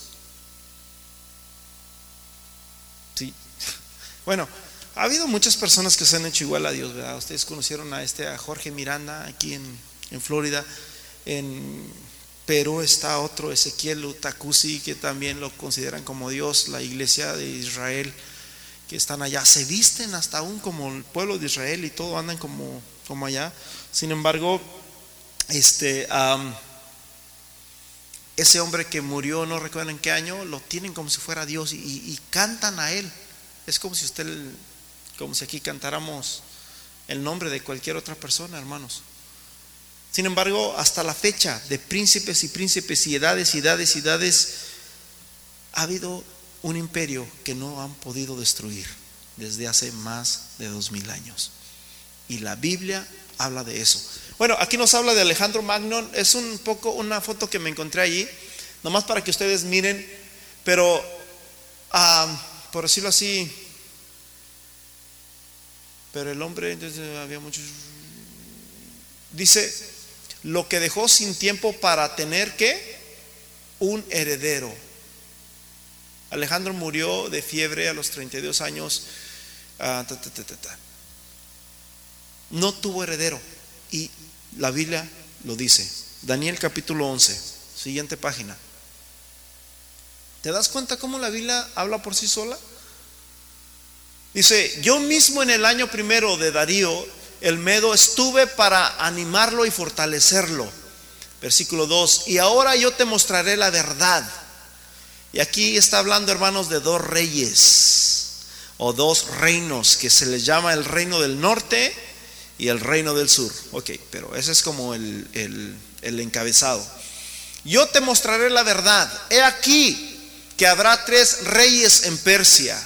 Sí. [LAUGHS] Bueno, ha habido muchas personas que se han hecho igual a Dios, ¿verdad? Ustedes conocieron a este, a Jorge Miranda, aquí en, en Florida. En Perú está otro, Ezequiel Utacusi, que también lo consideran como Dios, la iglesia de Israel, que están allá. Se visten hasta aún como el pueblo de Israel y todo andan como, como allá. Sin embargo, este, ese hombre que murió, no recuerdo en qué año, lo tienen como si fuera Dios y, y cantan a él. Es como si usted como si aquí cantáramos el nombre de cualquier otra persona, hermanos. Sin embargo, hasta la fecha de príncipes y príncipes y edades y edades y edades, ha habido un imperio que no han podido destruir desde hace más de dos mil años. Y la Biblia habla de eso. Bueno, aquí nos habla de Alejandro Magno. Es un poco una foto que me encontré allí, nomás para que ustedes miren. Pero, por decirlo así, pero el hombre, entonces había muchos. Dice, lo que dejó sin tiempo para tener que un heredero. Alejandro murió de fiebre a los 32 años. Ah, no tuvo heredero. Y la Biblia lo dice. Daniel capítulo 11, siguiente página. ¿Te das cuenta cómo la Biblia habla por sí sola? Dice, yo mismo en el año primero de Darío, el Medo, estuve para animarlo y fortalecerlo. Versículo 2, y ahora yo te mostraré la verdad. Y aquí está hablando, hermanos, de dos reyes o dos reinos que se les llama el reino del norte y el reino del sur. Ok, pero ese es como el, el encabezado. Yo te mostraré la verdad. He aquí que habrá tres reyes en Persia.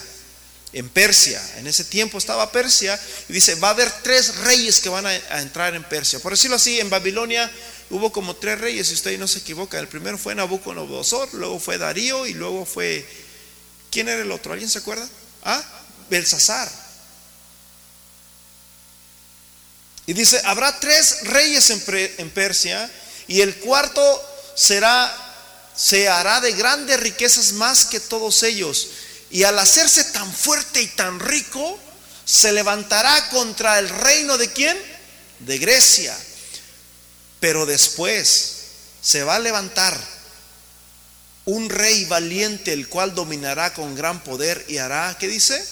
En Persia, en ese tiempo estaba Persia, y dice, va a haber tres reyes que van a, entrar en Persia. Por decirlo así, en Babilonia hubo como tres reyes, si usted no se equivoca. El primero fue Nabucodonosor, luego fue Darío y luego fue... ¿Quién era el otro? ¿Alguien se acuerda? Ah, Belsasar. Y dice, habrá tres reyes en, Persia y el cuarto será, se hará de grandes riquezas más que todos ellos. Y al hacerse tan fuerte y tan rico, se levantará contra el reino de quién? De Grecia. Pero después se va a levantar un rey valiente, el cual dominará con gran poder y hará, ¿qué dice?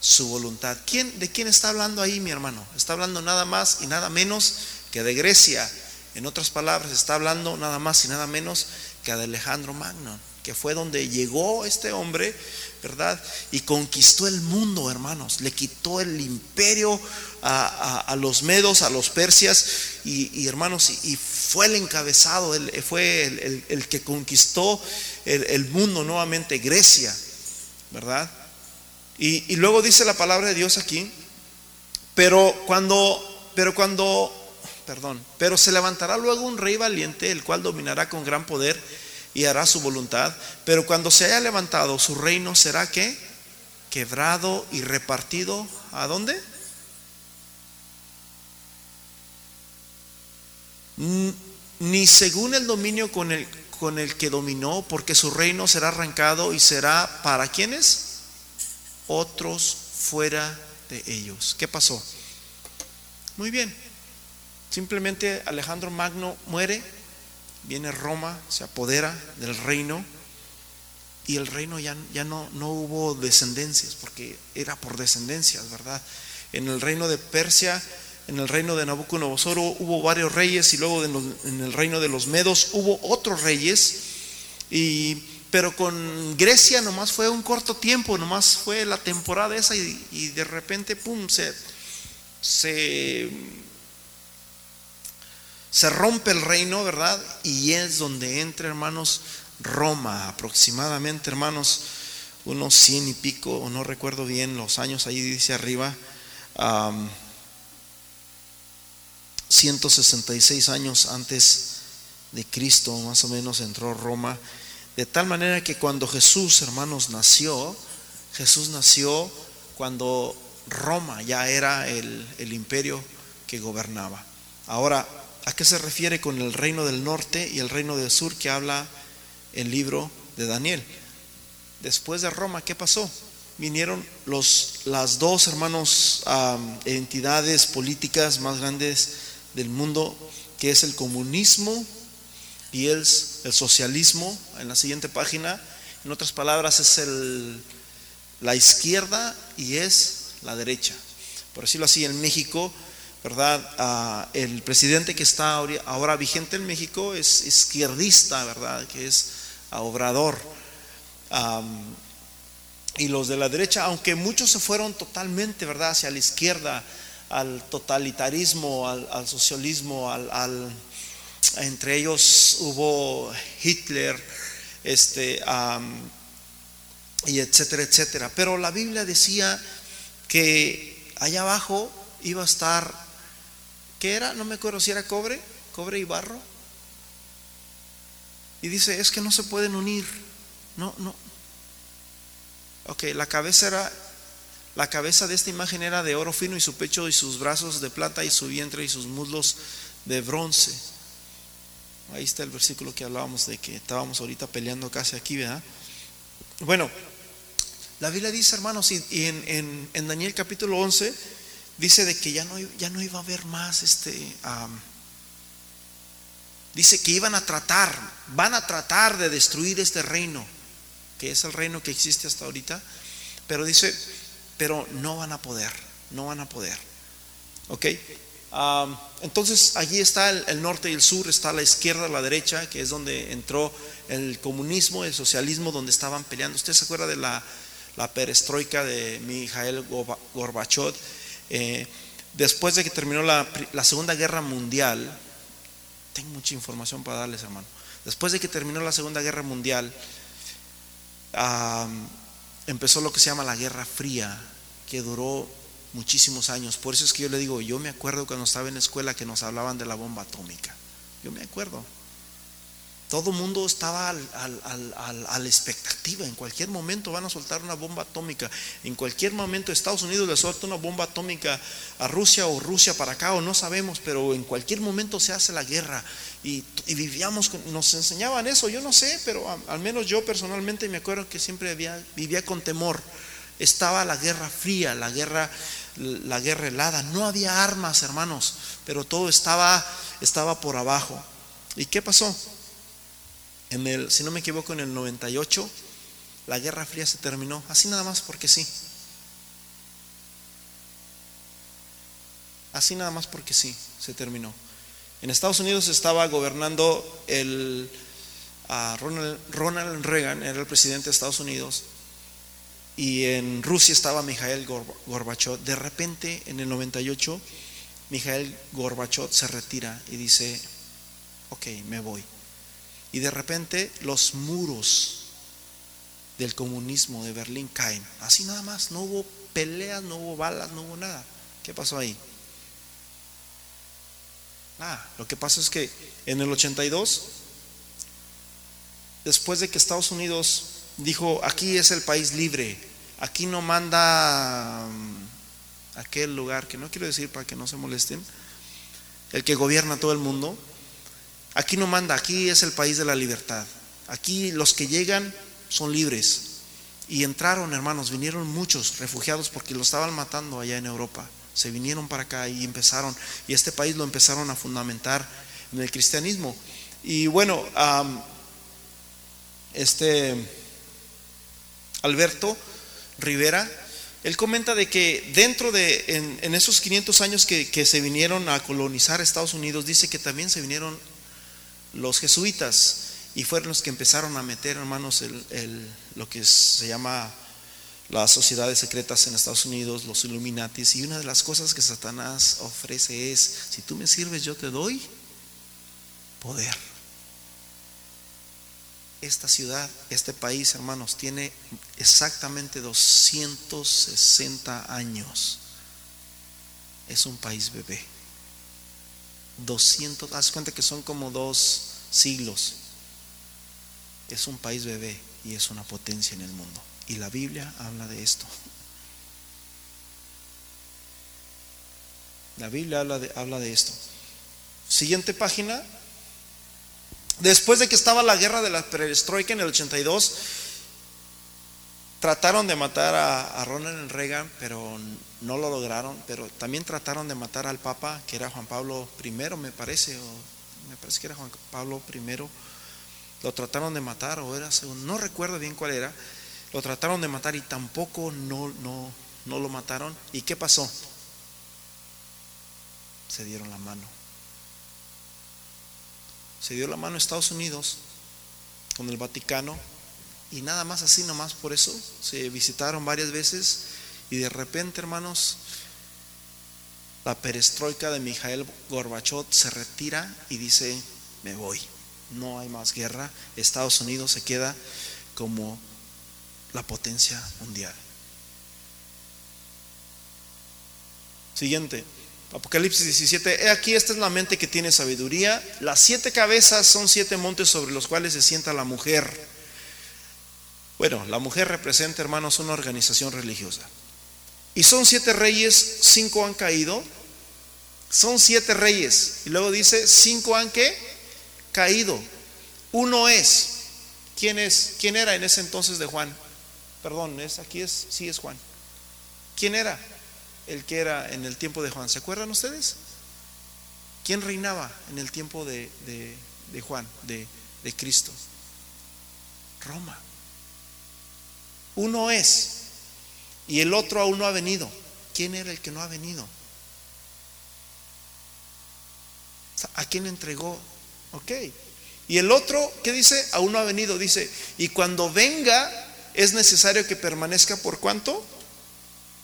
su voluntad. ¿Quién, ¿De quién está hablando ahí, mi hermano? Está hablando nada más y nada menos que de Grecia. En otras palabras, está hablando nada más y nada menos que de Alejandro Magno, que fue donde llegó este hombre, ¿verdad? Y conquistó el mundo, hermanos. Le quitó el imperio a, los medos, a los persias, y, hermanos, y, fue el encabezado, fue el, que conquistó el, el mundo nuevamente, Grecia, ¿verdad? Y, luego dice la palabra de Dios aquí, pero cuando, pero cuando, perdón, pero se levantará luego un rey valiente, el cual dominará con gran poder y hará su voluntad, pero cuando se haya levantado su reino será que quebrado y repartido, ¿a dónde? Ni según el dominio con el, con el que dominó, porque su reino será arrancado y será para quienes? otros fuera de ellos. ¿Qué pasó? Muy bien. Simplemente Alejandro Magno muere, viene Roma, se apodera del reino y el reino ya, ya no, no hubo descendencias, porque era por descendencias, ¿verdad? En el reino de Persia, en el reino de Nabucodonosor hubo varios reyes y luego en el reino de los Medos hubo otros reyes y pero con Grecia nomás fue un corto tiempo, nomás fue la temporada esa y, de repente, pum, se, se, se rompe el reino, ¿verdad? Y es donde entra, hermanos, Roma, aproximadamente, hermanos, unos cien y pico, o no recuerdo bien los años, ahí dice arriba, 166 años antes de Cristo, más o menos entró Roma de tal manera que cuando Jesús, hermanos, nació, Jesús nació cuando Roma ya era el, imperio que gobernaba. Ahora, ¿a qué se refiere con el reino del norte y el reino del sur que habla el libro de Daniel? Después de Roma, ¿qué pasó? Vinieron los, las dos hermanos entidades políticas más grandes del mundo, que es el comunismo y el, el socialismo, en la siguiente página, en otras palabras, es el, la izquierda y es la derecha. Por decirlo así, en México, ¿verdad? Ah, el presidente que está ahora vigente en México es izquierdista, ¿verdad? Que es obrador. y los de la derecha, aunque muchos se fueron totalmente, ¿verdad?, hacia la izquierda, al totalitarismo, al, socialismo, al entre ellos hubo Hitler, este, y etcétera, etcétera. Pero la Biblia decía que allá abajo iba a estar, ¿qué era? No me acuerdo si era cobre, cobre y barro. Y dice, es que no se pueden unir. No, no. Ok, la cabeza era, la cabeza de esta imagen era de oro fino y su pecho y sus brazos de plata y su vientre y sus muslos de bronce. Ahí está el versículo que hablábamos de que estábamos ahorita peleando casi aquí, ¿verdad? Bueno, la Biblia dice, hermanos, y, en, Daniel capítulo 11 dice de que ya no, ya no iba a haber más este... dice que iban a tratar, van a tratar de destruir este reino, que es el reino que existe hasta ahorita, pero dice, pero no van a poder, no van a poder. ¿Ok? entonces allí está el, norte y el sur, está la izquierda, la derecha, que es donde entró el comunismo, el socialismo, donde estaban peleando. ¿Usted se acuerda de la, perestroika de Mijael Gorbachev? Eh, después de que terminó la, Segunda Guerra Mundial, tengo mucha información para darles, hermano. Después de que terminó la Segunda Guerra Mundial, empezó lo que se llama la Guerra Fría, que duró muchísimos años. Por eso es que yo le digo, yo me acuerdo cuando estaba en la escuela que nos hablaban de la bomba atómica. Yo me acuerdo. Todo mundo estaba al, a la expectativa. En cualquier momento van a soltar una bomba atómica. En cualquier momento Estados Unidos le suelta una bomba atómica a Rusia o Rusia para acá o no sabemos, pero en cualquier momento se hace la guerra. Y, vivíamos, nos enseñaban eso. Yo no sé, pero al menos yo personalmente me acuerdo que siempre vivía con temor estaba la guerra fría, la guerra, la guerra helada. No había armas, hermanos, pero todo estaba, estaba por abajo. ¿Y qué pasó? En el, si no me equivoco, en el 98, la guerra fría se terminó. Así nada más porque sí. Así nada más porque sí, se terminó. En Estados Unidos estaba gobernando el Ronald, Ronald Reagan, era el presidente de Estados Unidos, y en Rusia estaba Mikhail Gorbachev. De repente, en el 98, Mikhail Gorbachev se retira y dice, ok, me voy. Y de repente los muros del comunismo de Berlín caen. Así nada más, no hubo peleas, no hubo balas, no hubo nada. ¿Qué pasó ahí? Ah, lo que pasa es que en el 82, después de que Estados Unidos dijo, aquí es el país libre, Aquí no manda mm, aquel lugar, que no quiero decir para que no se molesten, el que gobierna todo el mundo. Aquí no manda, aquí es el país de la libertad. Aquí los que llegan son libres. Y entraron, hermanos, vinieron muchos refugiados porque lo estaban matando allá en Europa. Se vinieron para acá y empezaron, y este país lo empezaron a fundamentar en el cristianismo. Y bueno, este Alberto Rivera, él comenta de que dentro de, en, esos 500 años que, se vinieron a colonizar Estados Unidos, dice que también se vinieron los jesuitas y fueron los que empezaron a meter, hermanos, lo que se llama las sociedades secretas en Estados Unidos, los Illuminatis, y una de las cosas que Satanás ofrece es, si tú me sirves, yo te doy poder esta ciudad, este país, hermanos, tiene exactamente 260 años. Es un país bebé. 200, haz cuenta que son como dos siglos. Es un país bebé y es una potencia en el mundo. Y la Biblia habla de esto. La Biblia habla de, habla de esto. Siguiente página, Después de que estaba la guerra de la perestroika en el 82, trataron de matar a, Ronald Reagan, pero no lo lograron. Pero también trataron de matar al Papa, que era Juan Pablo I, me parece, o me parece que era Juan Pablo I. Lo trataron de matar, o era segundo, no recuerdo bien cuál era. Lo trataron de matar y tampoco no, no, no lo mataron. ¿Y qué pasó? Se dieron la mano se dio la mano Estados Unidos con el Vaticano y nada más así, nomás por eso se visitaron varias veces y de repente, hermanos, la perestroika de Mijael Gorbachev se retira y dice, me voy, no hay más guerra, Estados Unidos se queda como la potencia mundial. Siguiente. Apocalipsis 17. He aquí, esta es la mente que tiene sabiduría. Las siete cabezas son siete montes sobre los cuales se sienta la mujer. Bueno, la mujer representa, hermanos, una organización religiosa. Y son siete reyes, cinco han caído. Son siete reyes. Y luego dice, cinco han que caído. Uno es. ¿Quién es? ¿Quién era en ese entonces de Juan? Perdón, es aquí es, sí es Juan. ¿Quién era? El que era en el tiempo de Juan. ¿Se acuerdan ustedes? ¿Quién reinaba en el tiempo de, Juan, de, de Cristo? Roma. Uno es y el otro aún no ha venido. ¿Quién era el que no ha venido? ¿A quién entregó? Ok. Y el otro, ¿qué dice? Aún no ha venido. Dice, y cuando venga es necesario que permanezca por cuánto?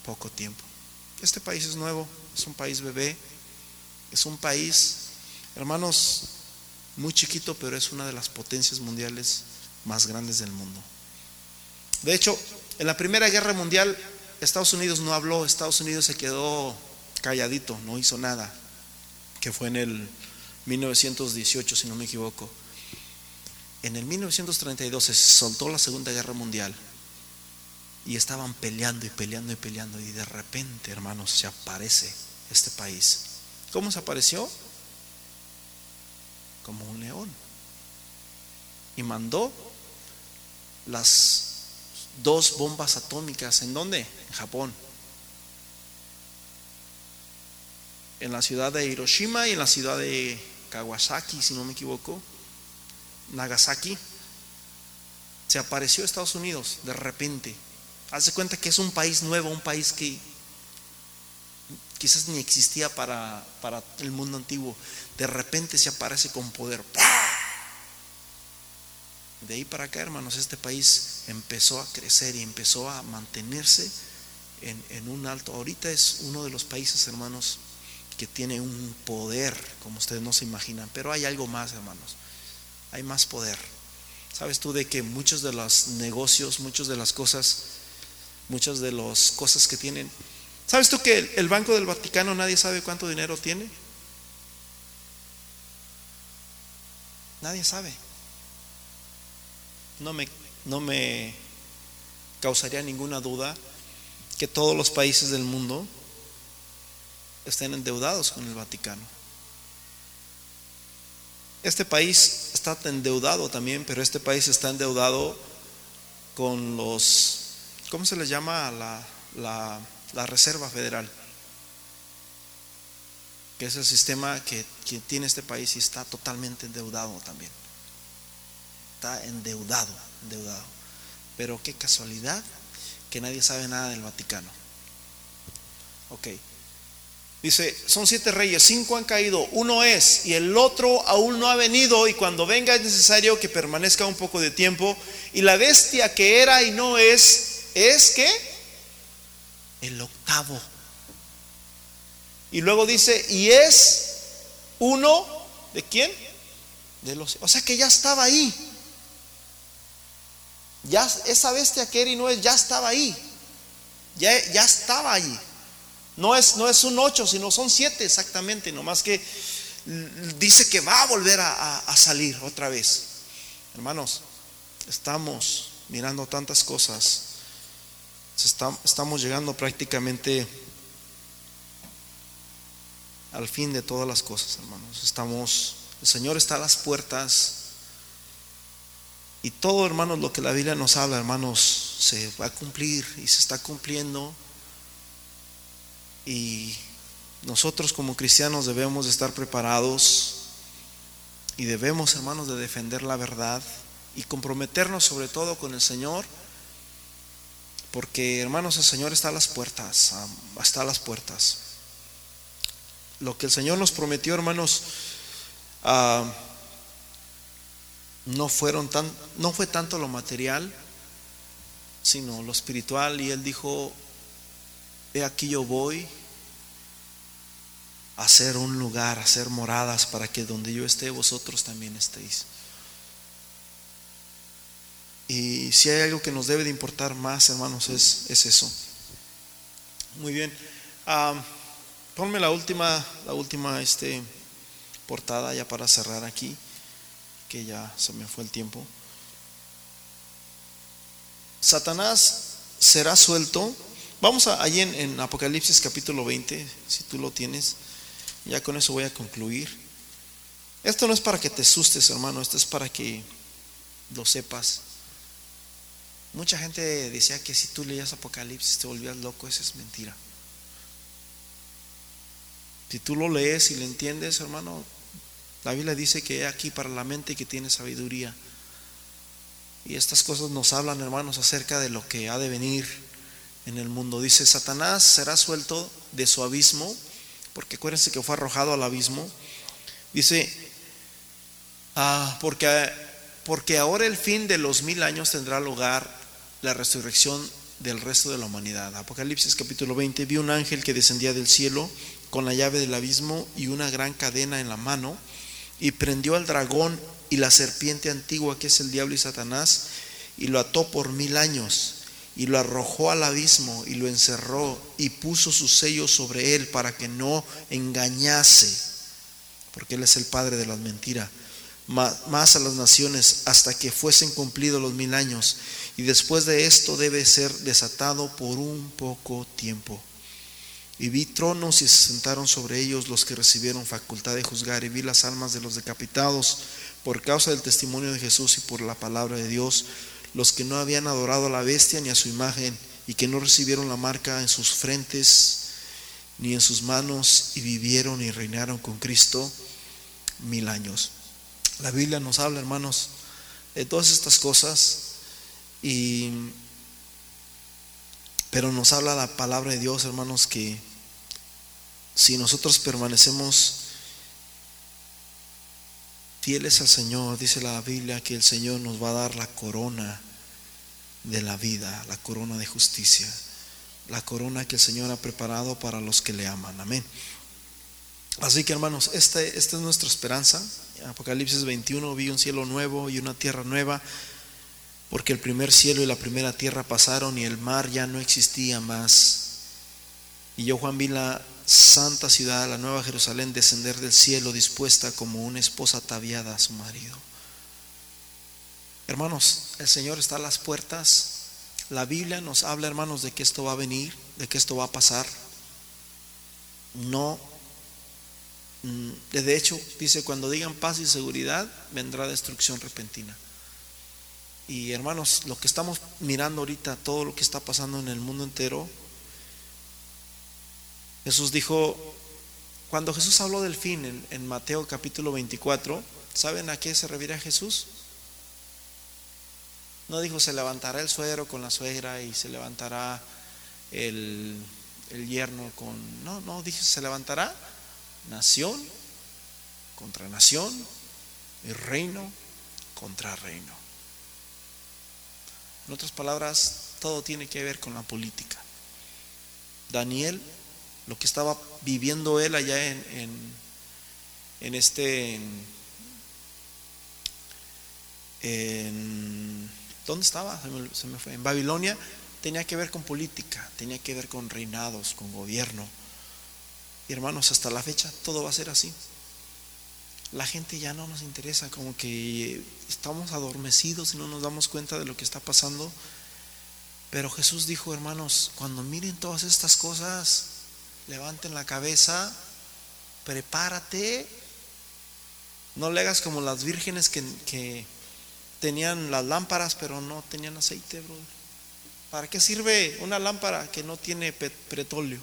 Poco tiempo. Este país es nuevo, es un país bebé, es un país, hermanos, muy chiquito, pero es una de las potencias mundiales más grandes del mundo. De hecho, en la Primera Guerra Mundial, Estados Unidos no habló, Estados Unidos se quedó calladito, no hizo nada, que fue en el 1918, si no me equivoco. En el 1932 se soltó la Segunda Guerra Mundial y estaban peleando y peleando y peleando y de repente, hermanos, se aparece este país. ¿Cómo se apareció? Como un león. Y mandó las dos bombas atómicas. ¿En dónde? En Japón. En la ciudad de Hiroshima y en la ciudad de Kawasaki, si no me equivoco. Nagasaki. Se apareció Estados Unidos de repente. Hace cuenta que es un país nuevo, un país que quizás ni existía para, para el mundo antiguo. De repente se aparece con poder. De ahí para acá, hermanos, este país empezó a crecer y empezó a mantenerse en, un alto. Ahorita es uno de los países, hermanos, que tiene un poder, como ustedes no se imaginan. Pero hay algo más, hermanos. Hay más poder. ¿Sabes tú de que muchos de los negocios, muchas de las cosas, muchas de las cosas que tienen... ¿Sabes tú que el Banco del Vaticano nadie sabe cuánto dinero tiene? Nadie sabe no me, no me causaría ninguna duda que todos los países del mundo estén endeudados con el Vaticano. Este país está endeudado también, pero este país está endeudado con los, ¿cómo se le llama? La, la, la Reserva Federal, que es el sistema que, que tiene este país y está totalmente endeudado también endeudado, endeudado. Pero qué casualidad que nadie sabe nada del Vaticano. Ok. Dice, son siete reyes, cinco han caído, uno es y el otro aún no ha venido y cuando venga es necesario que permanezca un poco de tiempo. Y la bestia que era y no es, es que el octavo. Y luego dice, y es uno de quién? De los... O sea que ya estaba ahí. Ya esa bestia que era y no es, ya estaba ahí. Ya, ya estaba ahí. No es, no es un ocho, sino son siete exactamente, nomás que dice que va a volver a, salir otra vez. Hermanos, estamos mirando tantas cosas. estamos llegando prácticamente al fin de todas las cosas, hermanos. Estamos, el Señor está a las puertas. Y todo, hermanos, lo que la Biblia nos habla, hermanos, se va a cumplir y se está cumpliendo. Y nosotros como cristianos debemos de estar preparados y debemos, hermanos, de defender la verdad y comprometernos sobre todo con el Señor. Porque, hermanos, el Señor está a las puertas, está a las puertas. Lo que el Señor nos prometió, hermanos, uh, no fueron tan, no fue tanto lo material, sino lo espiritual. Y él dijo, he aquí yo voy a hacer un lugar, a hacer moradas para que donde yo esté, vosotros también estéis. Y si hay algo que nos debe de importar más, hermanos, es, es eso. Muy bien. ponme la última, la última este, portada ya para cerrar aquí, que ya se me fue el tiempo. Satanás será suelto. Vamos a, en, en Apocalipsis capítulo 20, si tú lo tienes. Ya con eso voy a concluir. Esto no es para que te asustes, hermano, esto es para que lo sepas. Mucha gente decía que si tú leías Apocalipsis te volvías loco, eso es mentira. Si tú lo lees y lo entiendes, hermano, la Biblia dice que aquí para la mente que tiene sabiduría. Y estas cosas nos hablan, hermanos, acerca de lo que ha de venir en el mundo. Dice, Satanás será suelto de su abismo, porque acuérdense que fue arrojado al abismo. Dice, ah, porque, porque ahora el fin de los mil años tendrá lugar la resurrección del resto de la humanidad. Apocalipsis capítulo 20, vi un ángel que descendía del cielo con la llave del abismo y una gran cadena en la mano, y prendió al dragón y la serpiente antigua que es el diablo y Satanás, y lo ató por mil años, y lo arrojó al abismo, y lo encerró, y puso su sello sobre él para que no engañase, porque él es el padre de las mentiras, más a las naciones hasta que fuesen cumplidos los mil años, y después de esto debe ser desatado por un poco tiempo. Y vi tronos y se sentaron sobre ellos los que recibieron facultad de juzgar, y vi las almas de los decapitados por causa del testimonio de Jesús y por la palabra de Dios, los que no habían adorado a la bestia ni a su imagen, y que no recibieron la marca en sus frentes ni en sus manos, y vivieron y reinaron con Cristo mil años. La Biblia nos habla, hermanos, de todas estas cosas, y pero nos habla la palabra de Dios, hermanos, que si nosotros permanecemos fieles al Señor, dice la Biblia que el Señor nos va a dar la corona de la vida, la corona de justicia, la corona que el Señor ha preparado para los que le aman. Amén. Así que hermanos, esta, esta es nuestra esperanza. Apocalipsis 21 vi un cielo nuevo y una tierra nueva porque el primer cielo y la primera tierra pasaron y el mar ya no existía más. Y yo, Juan, vi la santa ciudad, la nueva Jerusalén, descender del cielo dispuesta como una esposa ataviada a su marido. Hermanos, el Señor está a las puertas. La Biblia nos habla, hermanos, de que esto va a venir, de que esto va a pasar. No, mm, de hecho, dice, cuando digan paz y seguridad, vendrá destrucción repentina. Y hermanos, lo que estamos mirando ahorita, todo lo que está pasando en el mundo entero, Jesús dijo, cuando Jesús habló del fin en, Mateo capítulo 24, ¿saben a qué se refiere Jesús? No dijo se levantará el suegro con la suegra y se levantará el, el yerno con... No, no, dijo se levantará nación contra nación y reino contra reino. En otras palabras, todo tiene que ver con la política. Daniel, lo que estaba viviendo él allá en, en, este... En, ¿Dónde estaba? Se me, fue. En Babilonia tenía que ver con política, tenía que ver con reinados, con gobierno. Y hermanos, hasta la fecha todo va a ser así la gente ya no nos interesa, como que estamos adormecidos y no nos damos cuenta de lo que está pasando. Pero Jesús dijo, hermanos, cuando miren todas estas cosas, levanten la cabeza, prepárate. No le hagas como las vírgenes que, tenían las lámparas, pero no tenían aceite, bro. ¿Para qué sirve una lámpara que no tiene petróleo?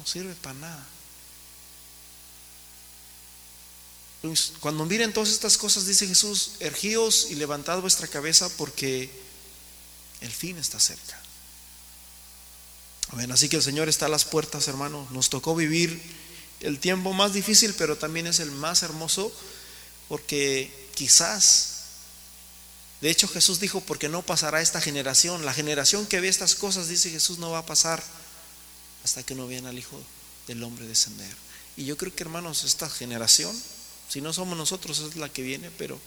No sirve para nada. Pues, cuando miren todas estas cosas, dice Jesús, ergíos y levantad vuestra cabeza porque el fin está cerca. Amén. Así que el Señor está a las puertas, hermanos. Nos tocó vivir el tiempo más difícil, pero también es el más hermoso, porque quizás, de hecho Jesús dijo, porque no pasará esta generación. La generación que ve estas cosas, dice Jesús, no va a pasar hasta que no vean al Hijo del Hombre descender. Y yo creo que hermanos, esta generación, si no somos nosotros, es la que viene, pero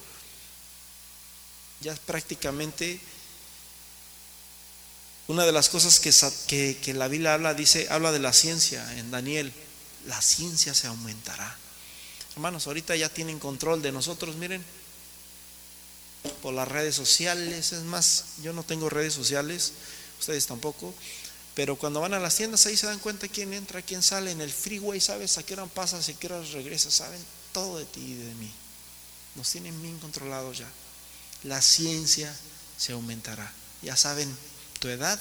ya prácticamente Una de las cosas que, que, la Biblia habla, dice, habla de la ciencia en Daniel. La ciencia se aumentará. Hermanos, ahorita ya tienen control de nosotros, miren, por las redes sociales. Es más, yo no tengo redes sociales, ustedes tampoco. Pero cuando van a las tiendas ahí se dan cuenta quién entra, quién sale en el freeway, sabes a qué hora pasas, a qué hora regresas, saben todo de ti y de mí. Nos tienen bien controlados ya. La ciencia se aumentará. Ya saben tu edad.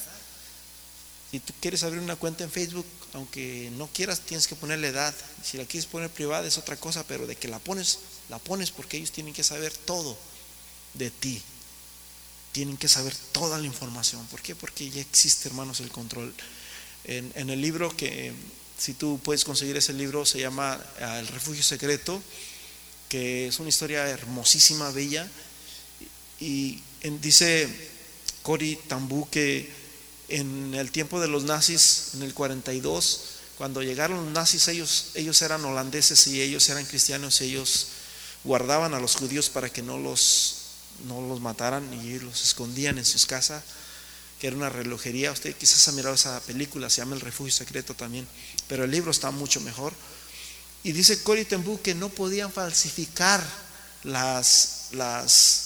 Si tú quieres abrir una cuenta en Facebook, aunque no quieras, tienes que ponerle edad. Si la quieres poner privada es otra cosa, pero de que la pones, la pones porque ellos tienen que saber todo de ti tienen que saber toda la información. ¿Por qué? Porque ya existe, hermanos, el control. En, el libro que, si tú puedes conseguir ese libro, se llama ah, El refugio secreto, que es una historia hermosísima, bella. Y dice Cory Tambú que en el tiempo de los nazis, en el 42, cuando llegaron los nazis, ellos, ellos eran holandeses y ellos eran cristianos y ellos guardaban a los judíos para que no los no los mataran y los escondían en sus casas, que era una relojería. Usted quizás ha mirado esa película, se llama El Refugio Secreto también, pero el libro está mucho mejor. Y dice Cory Tembu que no podían falsificar las, las,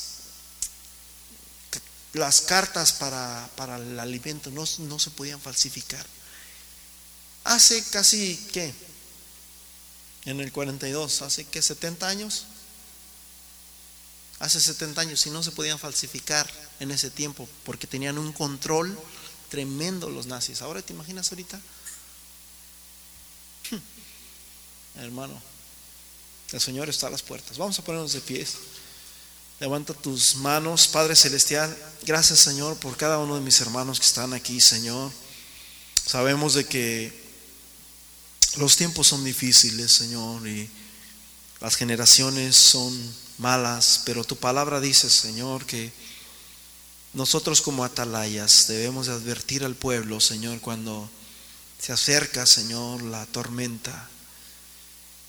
las cartas para, para el alimento, no, no se podían falsificar. Hace casi, ¿qué? En el 42, hace que 70 años, hace 70 años y no se podían falsificar en ese tiempo porque tenían un control tremendo los nazis. Ahora te imaginas ahorita, hermano, el Señor está a las puertas. Vamos a ponernos de pies. Levanta tus manos, Padre Celestial. Gracias, Señor, por cada uno de mis hermanos que están aquí, Señor. Sabemos de que los tiempos son difíciles, Señor, y las generaciones son malas, pero tu palabra dice, Señor, que nosotros como atalayas debemos de advertir al pueblo, Señor, cuando se acerca, Señor, la tormenta.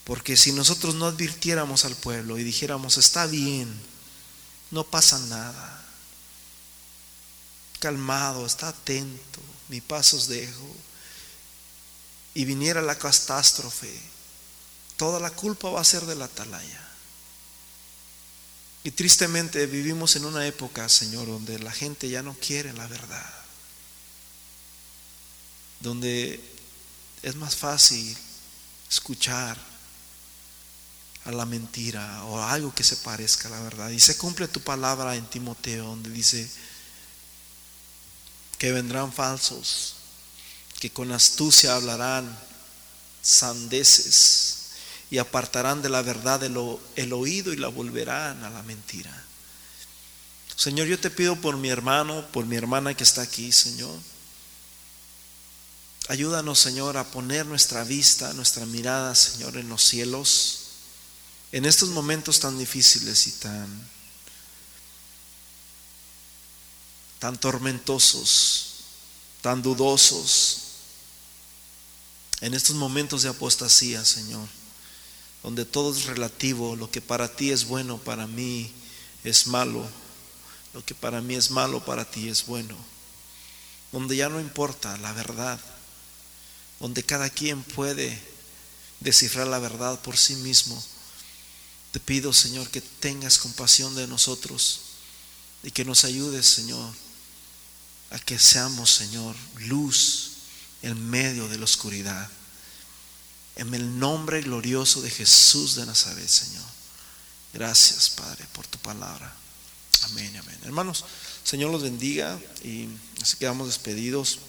Porque si nosotros no advirtiéramos al pueblo y dijéramos, está bien, no pasa nada, calmado, está atento, mi pasos dejo, y viniera la catástrofe, toda la culpa va a ser de la atalaya. Y tristemente vivimos en una época, Señor, donde la gente ya no quiere la verdad. Donde es más fácil escuchar a la mentira o a algo que se parezca a la verdad. Y se cumple tu palabra en Timoteo, donde dice que vendrán falsos, que con astucia hablarán sandeces y apartarán de la verdad el, oído y la volverán a la mentira. Señor, yo te pido por mi hermano, por mi hermana que está aquí, Señor. Ayúdanos, Señor, a poner nuestra vista, nuestra mirada, Señor, en los cielos, en estos momentos tan difíciles y tan, tan tormentosos, tan dudosos, en estos momentos de apostasía, Señor donde todo es relativo, lo que para ti es bueno, para mí es malo, lo que para mí es malo, para ti es bueno, donde ya no importa la verdad, donde cada quien puede descifrar la verdad por sí mismo. Te pido, Señor, que tengas compasión de nosotros y que nos ayudes, Señor, a que seamos, Señor, luz en medio de la oscuridad. En el nombre glorioso de Jesús de Nazaret, Señor. Gracias, Padre, por tu palabra. Amén, amén. Hermanos, Señor los bendiga y así quedamos despedidos.